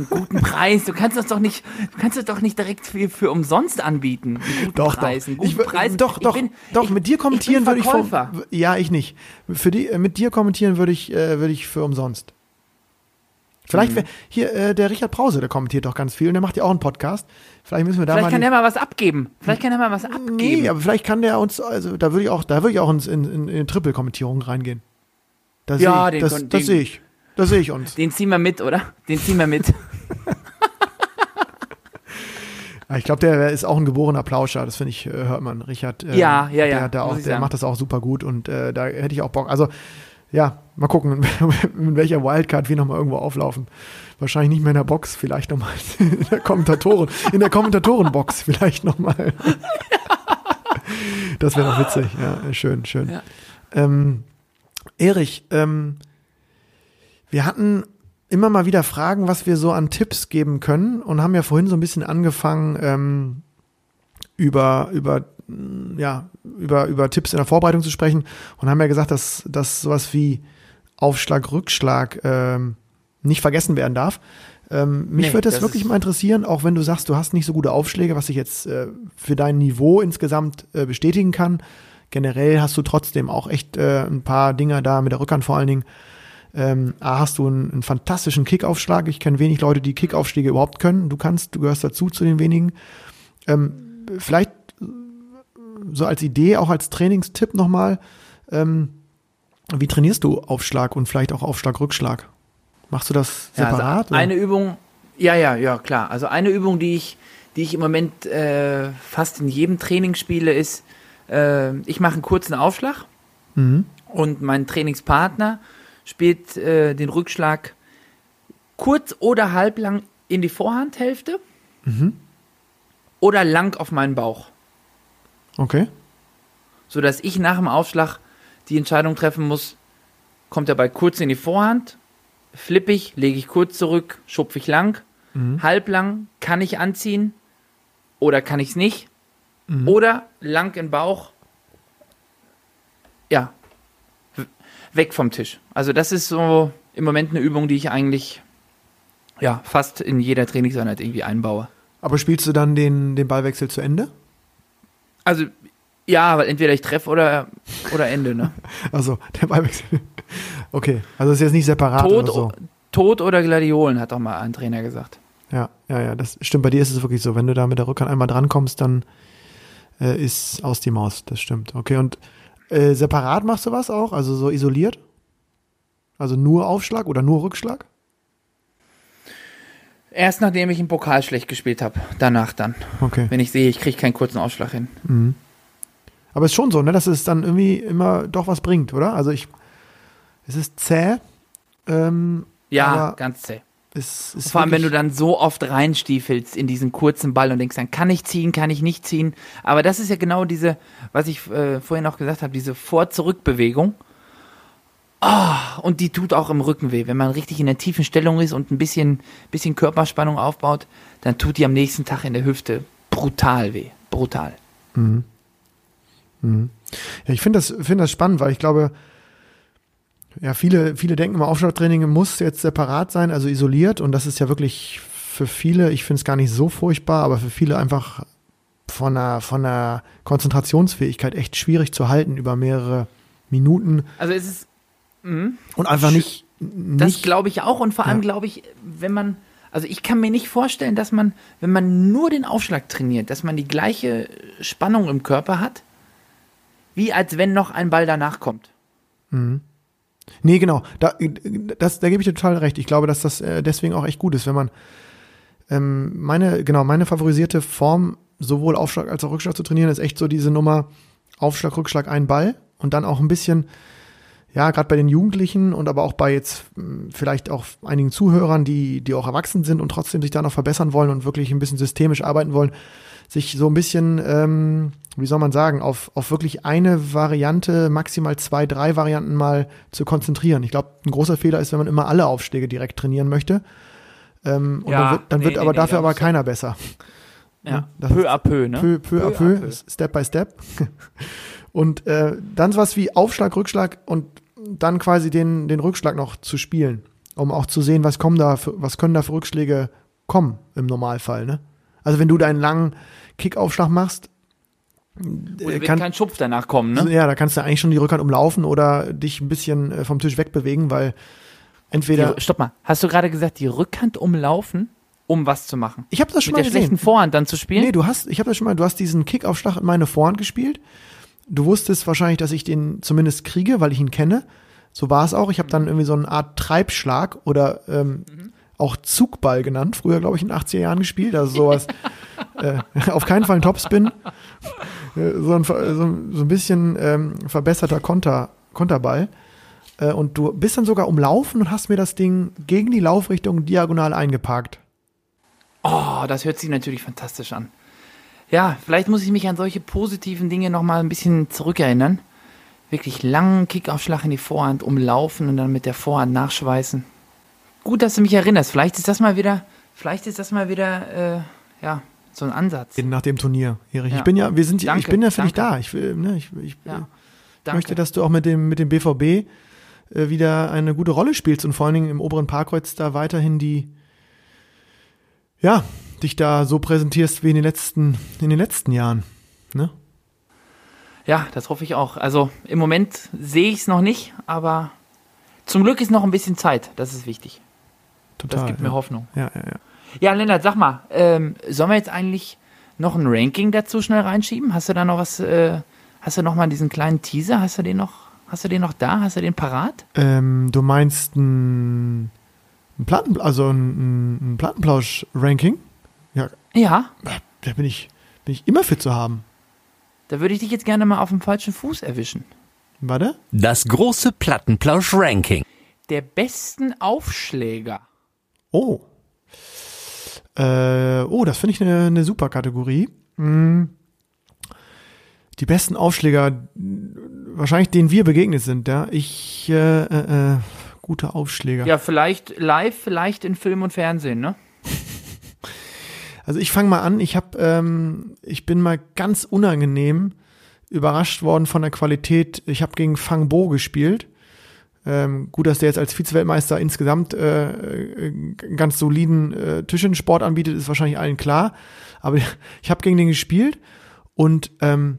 einen guten Preis. Du kannst das doch nicht, du kannst das doch nicht direkt für, für umsonst anbieten. Doch, Preis, doch. ich, Preis. Doch, doch, bin, doch. Ich, mit dir kommentieren würde ich vor, Ja, ich nicht. Für die, mit dir kommentieren würde ich, äh, würde ich für umsonst. Vielleicht mhm. hier äh, der Richard Brause, der kommentiert doch ganz viel und der macht ja auch einen Podcast. Vielleicht müssen wir da vielleicht mal. Vielleicht kann der mal was abgeben. Vielleicht kann er mal was abgeben. Nee, aber vielleicht kann der uns, also da würde ich auch, da würde ich auch ins, in, in, in Triple-Kommentierung reingehen. Da ja, ich, den, das, das sehe ich. Das sehe ich uns. Den ziehen wir mit, oder? Den ziehen wir mit. ich glaube, der ist auch ein geborener Plauscher, das finde ich, äh, hört man. Richard, äh, ja, ja, ja. Der, der, auch, der macht das auch super gut und äh, da hätte ich auch Bock. Also, ja, mal gucken, mit welcher Wildcard wir nochmal irgendwo auflaufen. Wahrscheinlich nicht mehr in der Box, vielleicht nochmal in der Kommentatoren, in der Kommentatorenbox vielleicht nochmal. das wäre noch witzig, ja, schön, schön. Ja. Ähm, Erich, ähm, wir hatten immer mal wieder Fragen, was wir so an Tipps geben können und haben ja vorhin so ein bisschen angefangen ähm, über über ja über über Tipps in der Vorbereitung zu sprechen und haben ja gesagt, dass dass sowas wie Aufschlag Rückschlag ähm, nicht vergessen werden darf. Ähm, mich nee, würde das, das wirklich mal interessieren, auch wenn du sagst, du hast nicht so gute Aufschläge, was ich jetzt äh, für dein Niveau insgesamt äh, bestätigen kann. Generell hast du trotzdem auch echt äh, ein paar Dinger da mit der Rückhand vor allen Dingen, ähm, A, hast du einen, einen fantastischen Kickaufschlag. Ich kenne wenig Leute, die Kickaufschläge überhaupt können. Du kannst, du gehörst dazu zu den wenigen. Ähm, vielleicht so als Idee, auch als Trainingstipp nochmal, ähm, wie trainierst du Aufschlag und vielleicht auch Aufschlag-Rückschlag? Machst du das separat? Ja, also eine Übung, ja, ja, ja, klar. Also eine Übung, die ich, die ich im Moment äh, fast in jedem Training spiele, ist, äh, ich mache einen kurzen Aufschlag mhm. und mein Trainingspartner spielt äh, den Rückschlag kurz oder halblang in die Vorhandhälfte mhm. oder lang auf meinen Bauch. Okay. So dass ich nach dem Aufschlag die Entscheidung treffen muss, kommt der Ball kurz in die Vorhand, flippig, lege ich kurz zurück, schupfe ich lang, mhm. halblang, kann ich anziehen oder kann ich es nicht? Mhm. Oder lang in Bauch, ja, weg vom Tisch. Also das ist so im Moment eine Übung, die ich eigentlich ja fast in jeder Trainingseinheit irgendwie einbaue. Aber spielst du dann den, den Ballwechsel zu Ende? Also ja, weil entweder ich treffe oder, oder Ende, ne? also, der Ballwechsel. Okay, also ist jetzt nicht separat Tod, oder so. Tod oder Gladiolen, hat doch mal ein Trainer gesagt. Ja, ja, ja, das stimmt. Bei dir ist es wirklich so. Wenn du da mit der Rückhand einmal drankommst, dann äh, ist aus die Maus. Das stimmt. Okay, und äh, separat machst du was auch? Also so isoliert? Also nur Aufschlag oder nur Rückschlag? Erst nachdem ich im Pokal schlecht gespielt habe. Danach dann. Okay. Wenn ich sehe, ich kriege keinen kurzen Aufschlag hin. Mhm. Aber es ist schon so, ne, dass es dann irgendwie immer doch was bringt, oder? Also ich. Es ist zäh. Ähm, ja, ganz zäh. Es, es Vor allem, wenn du dann so oft reinstiefelst in diesen kurzen Ball und denkst, dann kann ich ziehen, kann ich nicht ziehen. Aber das ist ja genau diese, was ich äh, vorhin auch gesagt habe, diese Vor-Zurück-Bewegung. Oh, und die tut auch im Rücken weh. Wenn man richtig in der tiefen Stellung ist und ein bisschen, bisschen Körperspannung aufbaut, dann tut die am nächsten Tag in der Hüfte brutal weh. Brutal. Mhm. Mhm. Ja, ich finde das, find das spannend, weil ich glaube, ja, viele, viele denken immer, Aufschlagtraining muss jetzt separat sein, also isoliert. Und das ist ja wirklich für viele, ich finde es gar nicht so furchtbar, aber für viele einfach von der, von der Konzentrationsfähigkeit echt schwierig zu halten über mehrere Minuten. Also es ist. Mh. Und einfach nicht. nicht das glaube ich auch. Und vor allem ja. glaube ich, wenn man. Also ich kann mir nicht vorstellen, dass man, wenn man nur den Aufschlag trainiert, dass man die gleiche Spannung im Körper hat, wie als wenn noch ein Ball danach kommt. Nee, genau. Da, das, da gebe ich dir total recht. Ich glaube, dass das äh, deswegen auch echt gut ist, wenn man ähm, meine, genau, meine favorisierte Form, sowohl Aufschlag als auch Rückschlag zu trainieren, ist echt so diese Nummer Aufschlag, Rückschlag, ein Ball und dann auch ein bisschen, ja, gerade bei den Jugendlichen und aber auch bei jetzt mh, vielleicht auch einigen Zuhörern, die, die auch erwachsen sind und trotzdem sich da noch verbessern wollen und wirklich ein bisschen systemisch arbeiten wollen, sich so ein bisschen, ähm, wie soll man sagen, auf, auf wirklich eine Variante, maximal zwei, drei Varianten mal zu konzentrieren. Ich glaube, ein großer Fehler ist, wenn man immer alle Aufschläge direkt trainieren möchte. Ähm, und Ja, dann wird, dann nee, wird nee, aber nee, dafür da aber keiner besser. Ja, das peu à peu, ne? Peu, peu, à peu, Step by Step. Und äh, dann sowas wie Aufschlag, Rückschlag und dann quasi den, den Rückschlag noch zu spielen, um auch zu sehen, was kommen da für, was können da für Rückschläge kommen im Normalfall. Ne? Also wenn du deinen langen Kickaufschlag machst, Und äh, wird kann, kein Schupf danach kommen, ne? ja, da kannst du eigentlich schon die Rückhand umlaufen oder dich ein bisschen äh, vom Tisch wegbewegen, weil entweder Die, stopp mal, hast du gerade gesagt, die Rückhand umlaufen, um was zu machen? ich habe das schon Mit mal der gesehen. schlechten Vorhand dann zu spielen? Nee, du hast, ich habe das schon mal, du hast diesen Kickaufschlag in meine Vorhand gespielt. Du wusstest wahrscheinlich, dass ich den zumindest kriege, weil ich ihn kenne. So war es auch. Ich habe dann irgendwie so eine Art Treibschlag oder ähm, auch Zugball genannt, früher, glaube ich, in den 80er Jahren gespielt. Also sowas, äh, auf keinen Fall ein Topspin. Äh, so, ein, so, so ein bisschen ähm, verbesserter Konter, Konterball. Äh, und du bist dann sogar umlaufen und hast mir das Ding gegen die Laufrichtung diagonal eingeparkt. Oh, das hört sich natürlich fantastisch an. Ja, vielleicht muss ich mich an solche positiven Dinge nochmal ein bisschen zurückerinnern. Wirklich langen Kickaufschlag in die Vorhand, umlaufen und dann mit der Vorhand nachschweißen. Gut, dass du mich erinnerst. Vielleicht ist das mal wieder, vielleicht ist das mal wieder, äh, ja, so ein Ansatz. nach dem Turnier, Erich. Ja. Ich bin ja, wir sind, ich Danke, bin ja für dich da. Ich, will, ne, ich, ich Ja, äh, möchte, dass du auch mit dem, mit dem BVB äh, wieder eine gute Rolle spielst und vor allen Dingen im oberen Parkkreuz da weiterhin die, ja, dich da so präsentierst wie in den letzten, in den letzten Jahren. Ne? Ja, das hoffe ich auch. Also im Moment sehe ich es noch nicht, aber zum Glück ist noch ein bisschen Zeit. Das ist wichtig. Total. Das gibt ja. mir Hoffnung. Ja, ja, ja. Ja, Lennart, sag mal, ähm, sollen wir jetzt eigentlich noch ein Ranking dazu schnell reinschieben? Hast du da noch was, äh, hast du noch mal diesen kleinen Teaser, hast du den noch, hast du den noch da? Hast du den parat? Ähm, du meinst ein, ein Platten, also ein, ein Plattenplausch-Ranking? Ja, Ja, da bin ich, bin ich immer fit zu haben. da würde ich dich jetzt gerne mal auf dem falschen Fuß erwischen. Warte? Das große Plattenplausch-Ranking. Der besten Aufschläger. Oh. Äh, oh, das finde ich eine, eine super Kategorie. Hm. Die besten Aufschläger, wahrscheinlich denen wir begegnet sind, ja. Ich, äh, äh, äh, gute Aufschläger. Ja, vielleicht live, vielleicht in Film und Fernsehen, ne? Also ich fange mal an. Ich habe, ähm, ich bin mal ganz unangenehm überrascht worden von der Qualität. Ich habe gegen Fang Bo gespielt. Ähm, gut, dass der jetzt als Vize-Weltmeister insgesamt äh, äh, einen ganz soliden äh, Tischtennissport anbietet, ist wahrscheinlich allen klar. Aber ich habe gegen den gespielt und ähm,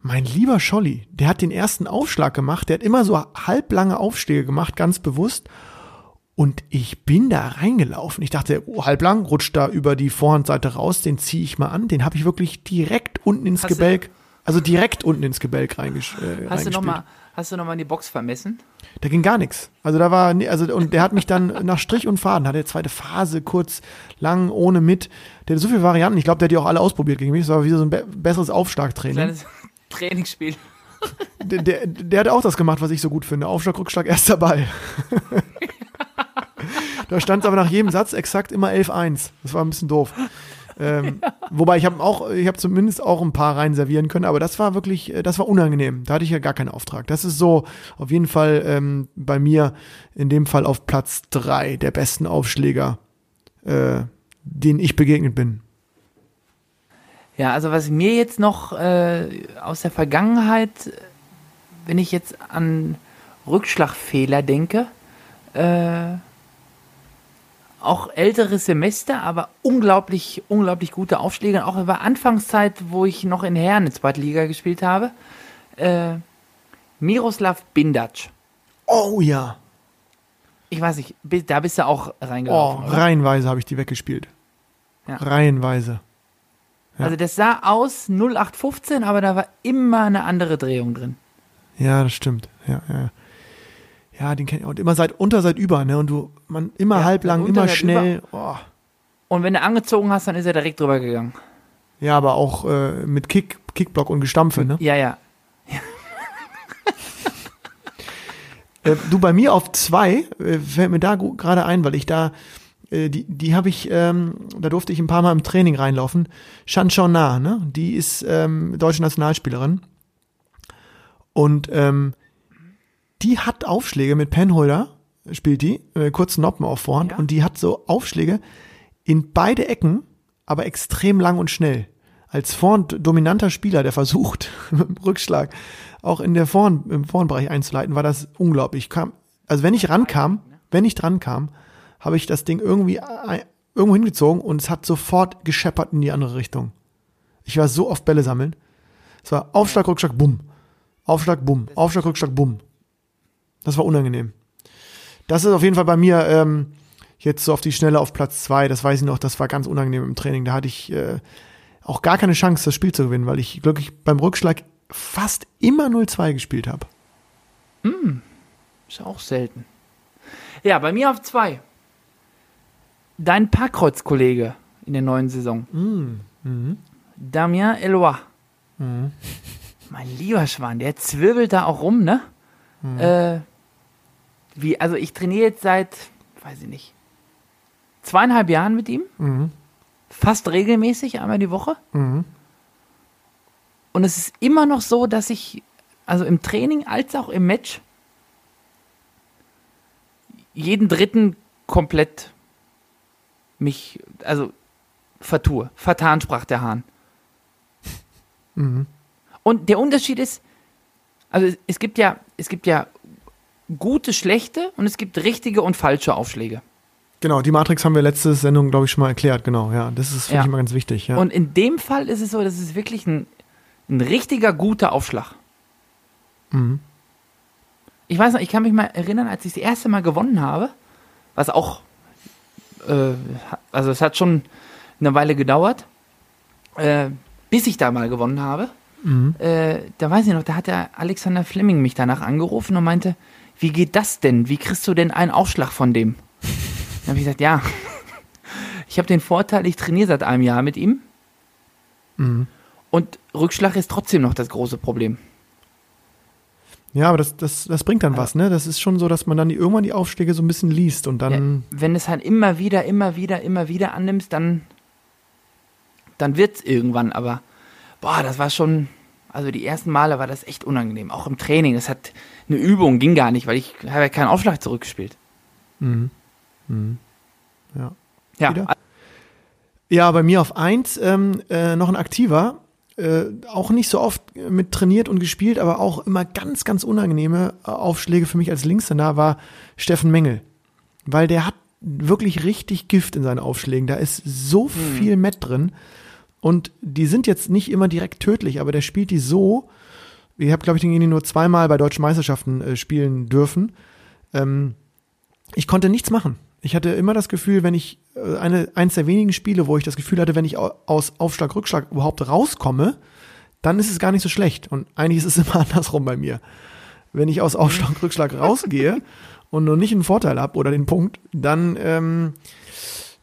mein lieber Scholli, der hat den ersten Aufschlag gemacht. Der hat immer so halblange Aufschläge gemacht, ganz bewusst. Und ich bin da reingelaufen. Ich dachte, oh, halblang, rutscht da über die Vorhandseite raus, den ziehe ich mal an. Den habe ich wirklich direkt unten ins Hast du- Gebälk, also direkt unten ins Gebälk reingesch äh, Hast du reingespielt. noch mal, hast du noch mal in die Box vermessen? Da ging gar nichts. Also da war, also und der hat mich dann nach Strich und Faden, hatte zweite Phase, kurz, lang, ohne, mit. Der hat so viele Varianten. Ich glaube, der hat die auch alle ausprobiert gegen mich. Das war wie so ein be besseres Aufschlagtraining. Kleines Trainingsspiel. Der, der, der hat auch das gemacht, was ich so gut finde. Aufschlag, Rückschlag, erster Ball. da stand es aber nach jedem Satz exakt immer 11-1. Das war ein bisschen doof. Ähm, Wobei ich habe auch, ich habe zumindest auch ein paar rein servieren können, aber das war wirklich, äh, das war unangenehm. Da hatte ich ja gar keinen Auftrag. Das ist so auf jeden Fall ähm, bei mir in dem Fall auf Platz drei der besten Aufschläger, äh, denen ich begegnet bin. Ja, also was mir jetzt noch äh, aus der Vergangenheit, wenn ich jetzt an Rückschlagfehler denke, äh, auch ältere Semester, aber unglaublich, unglaublich gute Aufschläge. Auch über Anfangszeit, wo ich noch in Herren in zweiter Liga gespielt habe. Äh, Miroslav Bindac. Oh ja. Ich weiß nicht, da bist du auch Oh, reingelaufen. oder? reihenweise habe ich die weggespielt. Ja. Reihenweise. Ja. Also das sah aus 0815, aber da war immer eine andere Drehung drin. Ja, das stimmt. Ja, ja. Ja, den kennt ich. Und immer seit unter, seit über, ne? Und du, man, immer Ja, halblang, immer schnell. Oh. Und wenn du angezogen hast, dann ist er direkt drüber gegangen. Ja, aber auch äh, mit Kick, Kickblock und Gestampfe, ne? Ja, ja. Äh, du, bei mir auf zwei, äh, fällt mir da gerade ein, weil ich da, äh, die, die habe ich, ähm, da durfte ich ein paar Mal im Training reinlaufen. Shan Na, ne? Die ist ähm, deutsche Nationalspielerin. Und ähm, die hat Aufschläge mit Penholder, spielt die, äh, kurzen Noppen auf Vorhand, Ja. und die hat so Aufschläge in beide Ecken, aber extrem lang und schnell. Als Vorhand dominanter Spieler, der versucht, mit dem Rückschlag auch in der Vorhand, im Vorhandbereich einzuleiten, war das unglaublich. Ich Kam, also wenn ich rankam, wenn ich dran kam, habe ich das Ding irgendwie ein- irgendwo hingezogen und es hat sofort gescheppert in die andere Richtung. Ich war so oft Bälle sammeln. Es war Aufschlag, Rückschlag, bumm. Aufschlag, bumm. Aufschlag, Rückschlag, bumm. Das war unangenehm. Das ist auf jeden Fall bei mir ähm, jetzt so auf die Schnelle auf Platz zwei. Das weiß ich noch, das war ganz unangenehm im Training. Da hatte ich äh, auch gar keine Chance, das Spiel zu gewinnen, weil ich glücklich beim Rückschlag fast immer 0-2 gespielt habe. Ist auch selten. Ja, bei mir auf zwei. Dein Parkkreuz-Kollege in der neuen Saison. Damien Eloy. Mein lieber Schwan, der zwirbelt da auch rum, ne? Äh, wie, also ich trainiere jetzt seit, weiß ich nicht, zweieinhalb Jahren mit ihm. Fast regelmäßig, einmal die Woche. Mhm. Und es ist immer noch so, dass ich, also im Training als auch im Match, jeden dritten komplett mich, also vertue. Vertan, sprach der Hahn. Mhm. Und der Unterschied ist, also es, es gibt ja, es gibt ja gute, schlechte und es gibt richtige und falsche Aufschläge. Genau, die Matrix haben wir letzte Sendung, glaube ich, schon mal erklärt. Genau, ja. Das ist, finde Ja. ich immer ganz wichtig. Ja. Und in dem Fall ist es so, das ist wirklich ein, ein richtiger guter Aufschlag. Mhm. Ich weiß noch, ich kann mich mal erinnern, als ich das erste Mal gewonnen habe, was auch, äh, also es hat schon eine Weile gedauert, äh, bis ich da mal gewonnen habe. Mhm. Äh, da weiß ich noch, da hat der Alexander Fleming mich danach angerufen und meinte, wie geht das denn? Wie kriegst du denn einen Aufschlag von dem? Dann habe ich gesagt, ja, ich habe den Vorteil, ich trainiere seit einem Jahr mit ihm. Mhm. Und Rückschlag ist trotzdem noch das große Problem. Ja, aber das, das, das bringt dann was, ne? Das ist schon so, dass man dann die, irgendwann die Aufschläge so ein bisschen liest und dann. ja, wenn es halt immer wieder, immer wieder, immer wieder annimmst, dann, dann wird es irgendwann. Aber boah, das war schon, also die ersten Male war das echt unangenehm. Auch im Training. Das hat eine Übung, ging gar nicht, weil ich habe ja keinen Aufschlag zurückgespielt. Mhm. Mhm. Ja. Ja, Wieder? Ja, bei mir auf eins ähm, äh, noch ein aktiver, äh, auch nicht so oft mit trainiert und gespielt, aber auch immer ganz, ganz unangenehme äh, Aufschläge für mich als Linkshänder war Steffen Mengel. Weil der hat wirklich richtig Gift in seinen Aufschlägen. Da ist so viel Met drin. Und die sind jetzt nicht immer direkt tödlich, aber der spielt die so. Ich habe, glaube ich, den nur zweimal bei deutschen Meisterschaften äh, spielen dürfen. Ähm, ich konnte nichts machen. Ich hatte immer das Gefühl, wenn ich äh, eine, eins der wenigen Spiele, wo ich das Gefühl hatte, wenn ich au- aus Aufschlag, Rückschlag überhaupt rauskomme, dann ist es gar nicht so schlecht. Und eigentlich ist es immer andersrum bei mir. Wenn ich aus Aufschlag, Rückschlag rausgehe und nur nicht einen Vorteil habe oder den Punkt, dann, ähm,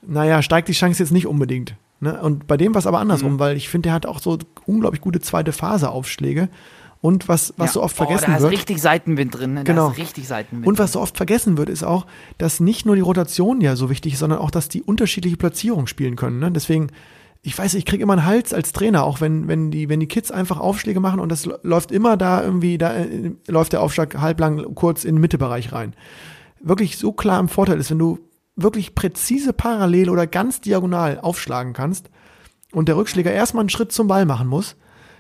naja, steigt die Chance jetzt nicht unbedingt. Ne? Und bei dem war es aber andersrum, weil ich finde, der hat auch so unglaublich gute zweite Phase Aufschläge. Und was, was ja. so oft vergessen da ist wird. richtig Seitenwind drin. Ne? Genau. Da ist richtig Seitenwind. Und was so oft vergessen wird, ist auch, dass nicht nur die Rotation ja so wichtig ist, sondern auch, dass die unterschiedliche Platzierung spielen können. Ne? Deswegen, ich weiß, ich kriege immer einen Hals als Trainer, auch wenn, wenn, die, wenn die Kids einfach Aufschläge machen und das läuft immer da irgendwie, da äh, läuft der Aufschlag halblang kurz in den Mittebereich rein. Wirklich so klar im Vorteil ist, wenn du wirklich präzise parallel oder ganz diagonal aufschlagen kannst und der Rückschläger erstmal einen Schritt zum Ball machen muss,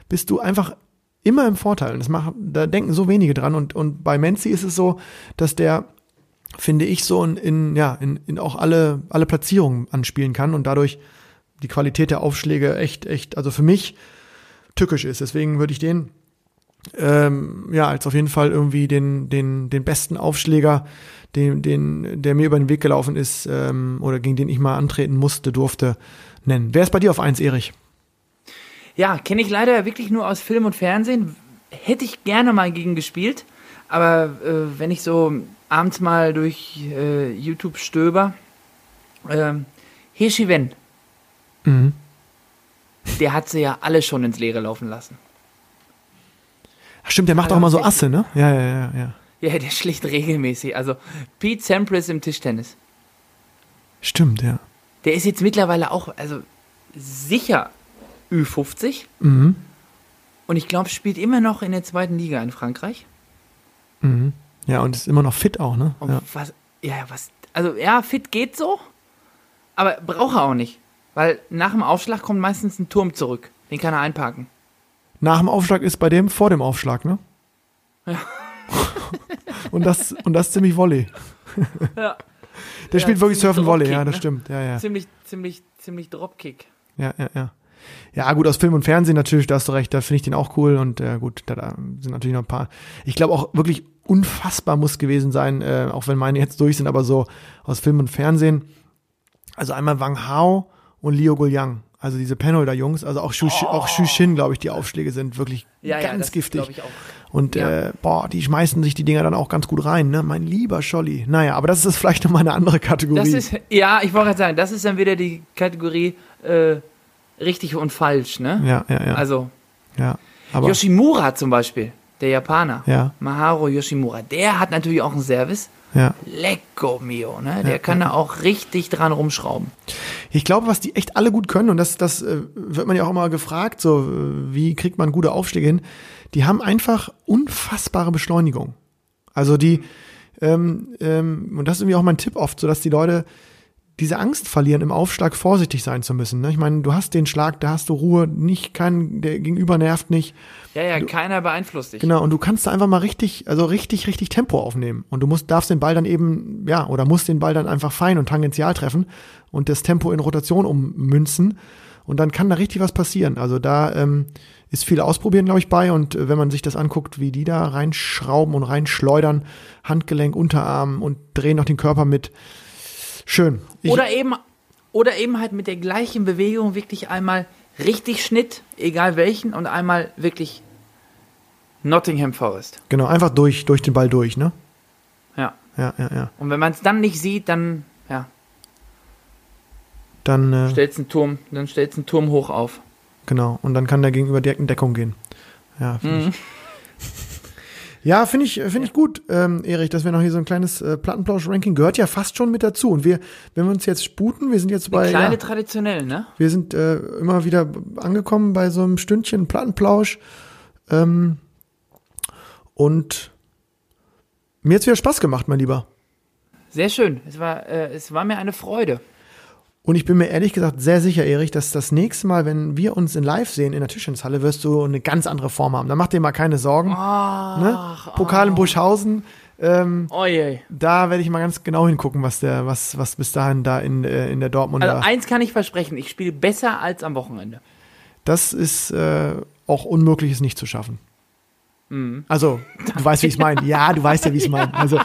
bist du einfach immer im Vorteil. Und das machen, da denken so wenige dran. Und, und bei Menzi ist es so, dass der, finde ich, so in, in ja, in, in auch alle, alle Platzierungen anspielen kann und dadurch die Qualität der Aufschläge echt, echt, also für mich tückisch ist. Deswegen würde ich den ähm, ja, als auf jeden Fall irgendwie den, den, den besten Aufschläger, den, den, der mir über den Weg gelaufen ist, ähm, oder gegen den ich mal antreten musste, durfte, nennen. Wer ist bei dir auf eins, Erich? Ja, kenne ich leider wirklich nur aus Film und Fernsehen. Hätte ich gerne mal gegen gespielt. Aber äh, wenn ich so abends mal durch äh, YouTube stöber, ähm, Hirschiwen, Mhm. der hat sie ja alle schon ins Leere laufen lassen. Stimmt, der macht auch immer so Asse, ne? Ja, ja, ja, ja. Ja, der schlicht regelmäßig. Also Pete Sampras im Tischtennis. Stimmt, ja. Der ist jetzt mittlerweile auch, also sicher Ü50. Mhm. Und ich glaube, spielt immer noch in der zweiten Liga in Frankreich. Mhm. Ja, und ist immer noch fit auch, ne? Und Ja. was, ja, was, also ja, fit geht so, aber braucht er auch nicht. Weil nach dem Aufschlag kommt meistens ein Turm zurück. Den kann er einparken. Nach dem Aufschlag ist bei dem vor dem Aufschlag, ne? Ja. und, das, und das ziemlich Volley. Ja. Der Ja, spielt wirklich Surfen Volley, ja, das ne? stimmt. Ja, ja. Ziemlich, ziemlich, ziemlich Dropkick. Ja, ja, ja. Ja, gut, aus Film und Fernsehen natürlich, da hast du recht, da finde ich den auch cool und äh, gut, da, da sind natürlich noch ein paar. Ich glaube auch wirklich unfassbar muss gewesen sein, äh, auch wenn meine jetzt durch sind, aber so aus Film und Fernsehen. Also einmal Wang Hao und Liu Guliang, also diese Penholder-Jungs, also auch Shu, auch Shu Shin, glaube ich, die Aufschläge sind wirklich Ja, ja, ganz das giftig. auch. Und Ja. äh, boah, die schmeißen sich die Dinger dann auch ganz gut rein, ne? Mein lieber Scholli. Naja, aber das ist vielleicht nochmal eine andere Kategorie. Das ist, ja, ich wollte gerade sagen, das ist dann wieder die Kategorie äh, richtig und falsch, ne? ja, ja, ja. Also ja. Aber, Yoshimura zum Beispiel, der Japaner. ja, Maharu Yoshimura, der hat natürlich auch einen Service. ja. Lecco mio, ne? Der kann da auch richtig dran rumschrauben. Ich glaube, was die echt alle gut können, und das, das äh, wird man ja auch immer gefragt, so äh, wie kriegt man gute Aufschläge hin, die haben einfach unfassbare Beschleunigung. Also die, ähm, ähm, und das ist irgendwie auch mein Tipp oft, so dass die Leute diese Angst verlieren, im Aufschlag vorsichtig sein zu müssen. Ne? Ich meine, du hast den Schlag, da hast du Ruhe, nicht kein, der Gegenüber nervt nicht. Ja, ja, keiner beeinflusst dich. Genau, und du kannst da einfach mal richtig, also richtig, richtig Tempo aufnehmen. Und du musst, darfst den Ball dann eben, ja, oder musst den Ball dann einfach fein und tangential treffen und das Tempo in Rotation ummünzen. Und dann kann da richtig was passieren. Also da ähm, ist viel Ausprobieren, glaube ich, bei. Und äh, wenn man sich das anguckt, wie die da reinschrauben und reinschleudern, Handgelenk, Unterarm und drehen noch den Körper mit. Schön. Ich, Oder eben, oder eben halt mit der gleichen Bewegung wirklich einmal richtig Schnitt, egal welchen, und einmal wirklich Nottingham Forest. genau, einfach durch, durch den Ball durch, ne? Ja. Ja, ja, ja. Und wenn man es dann nicht sieht, dann, ja, Dann, äh, stellst einen Turm, dann stellst einen Turm hoch auf. Genau, und dann kann der Gegenüber direkt in Deckung gehen. Ja, finde Mhm. ich. Ja, finde ich, finde ich gut, ähm, Erich, dass wir noch hier so ein kleines äh, Plattenplausch-Ranking gehört ja fast schon mit dazu. Und wir, wenn wir uns jetzt sputen, wir sind jetzt bei, Kleine ja, traditionell, ne? wir sind äh, immer wieder angekommen bei so einem Stündchen Plattenplausch. Ähm, und mir hat's wieder Spaß gemacht, mein Lieber. Sehr schön. Es war, äh, es war mir eine Freude. Und ich bin mir ehrlich gesagt sehr sicher, Erich, dass das nächste Mal, wenn wir uns in Live sehen in der Tischtennishalle, wirst du eine ganz andere Form haben. Da mach dir mal keine Sorgen. ne? Pokal in Buschhausen. Ähm, Oh da werde ich mal ganz genau hingucken, was der, was, was bis dahin da in, äh, in der Dortmunder. Also eins kann ich versprechen, ich spiele besser als am Wochenende. das ist äh, auch unmöglich, es nicht zu schaffen. Mhm. Also, du weißt, wie ich es meine. Ja, du weißt ja, wie ich es meine. Also,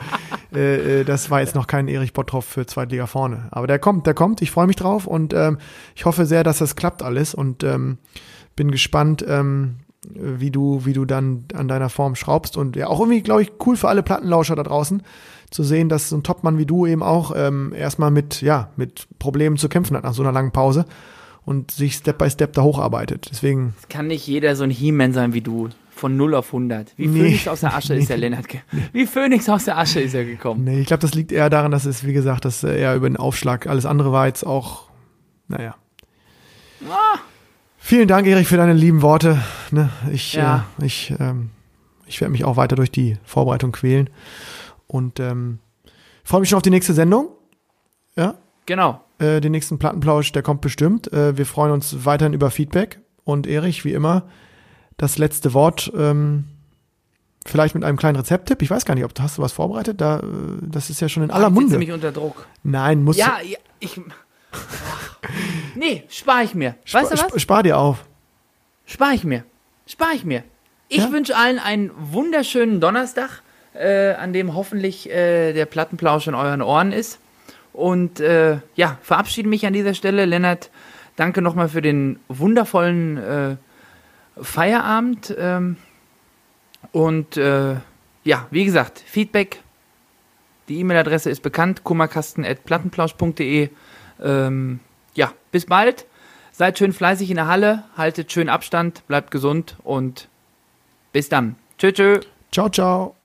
äh, äh, das war jetzt noch kein Erich Bottroff für Zweitliga vorne. Aber der kommt, der kommt. Ich freue mich drauf und ähm, ich hoffe sehr, dass das klappt alles und ähm, bin gespannt, ähm, wie du, wie du dann an deiner Form schraubst und ja, auch irgendwie, glaube ich, cool für alle Plattenlauscher da draußen zu sehen, dass so ein Topmann wie du eben auch ähm, erstmal mit, ja, mit Problemen zu kämpfen hat nach so einer langen Pause und sich Step by Step da hocharbeitet. Deswegen, Es kann nicht jeder so ein He-Man sein wie du. Von 0 auf 100. Wie Nee. Phönix aus der Asche ist der Lennart. Wie Phönix aus der Asche ist er gekommen. Nee, ich glaube, das liegt eher daran, dass es, wie gesagt, dass äh, er über den Aufschlag, alles andere war jetzt auch, naja. Vielen Dank, Erich, für deine lieben Worte. Ne, ich Ja. äh, ich, ähm, ich werde mich auch weiter durch die Vorbereitung quälen und ähm, freue mich schon auf die nächste Sendung. Ja, Genau. äh, den nächsten Plattenplausch, der kommt bestimmt. Äh, wir freuen uns weiterhin über Feedback und Erich, wie immer, das letzte Wort. Ähm, Vielleicht mit einem kleinen Rezepttipp. Ich weiß gar nicht, ob du hast du was vorbereitet. Da, äh, das ist ja schon in aller Munde. ziemlich unter Druck. Nein, muss Ja, ja, ich. Nee, spare ich mir. Weißt du sp- was? Spar dir auf. Spare ich mir. Spare ich mir. Ich Ja? wünsche allen einen wunderschönen Donnerstag, äh, an dem hoffentlich äh, der Plattenplausch in euren Ohren ist. Und äh, ja, verabschiede mich an dieser Stelle. Lennart, danke nochmal für den wundervollen äh, Feierabend. Ähm, und äh, ja, wie gesagt, Feedback. Die E-Mail-Adresse ist bekannt, kummerkasten.plattenplausch.de. Ähm, ja, bis bald. Seid schön fleißig in der Halle, haltet schön Abstand, bleibt gesund und bis dann. Tschö, tschö. Ciao, ciao.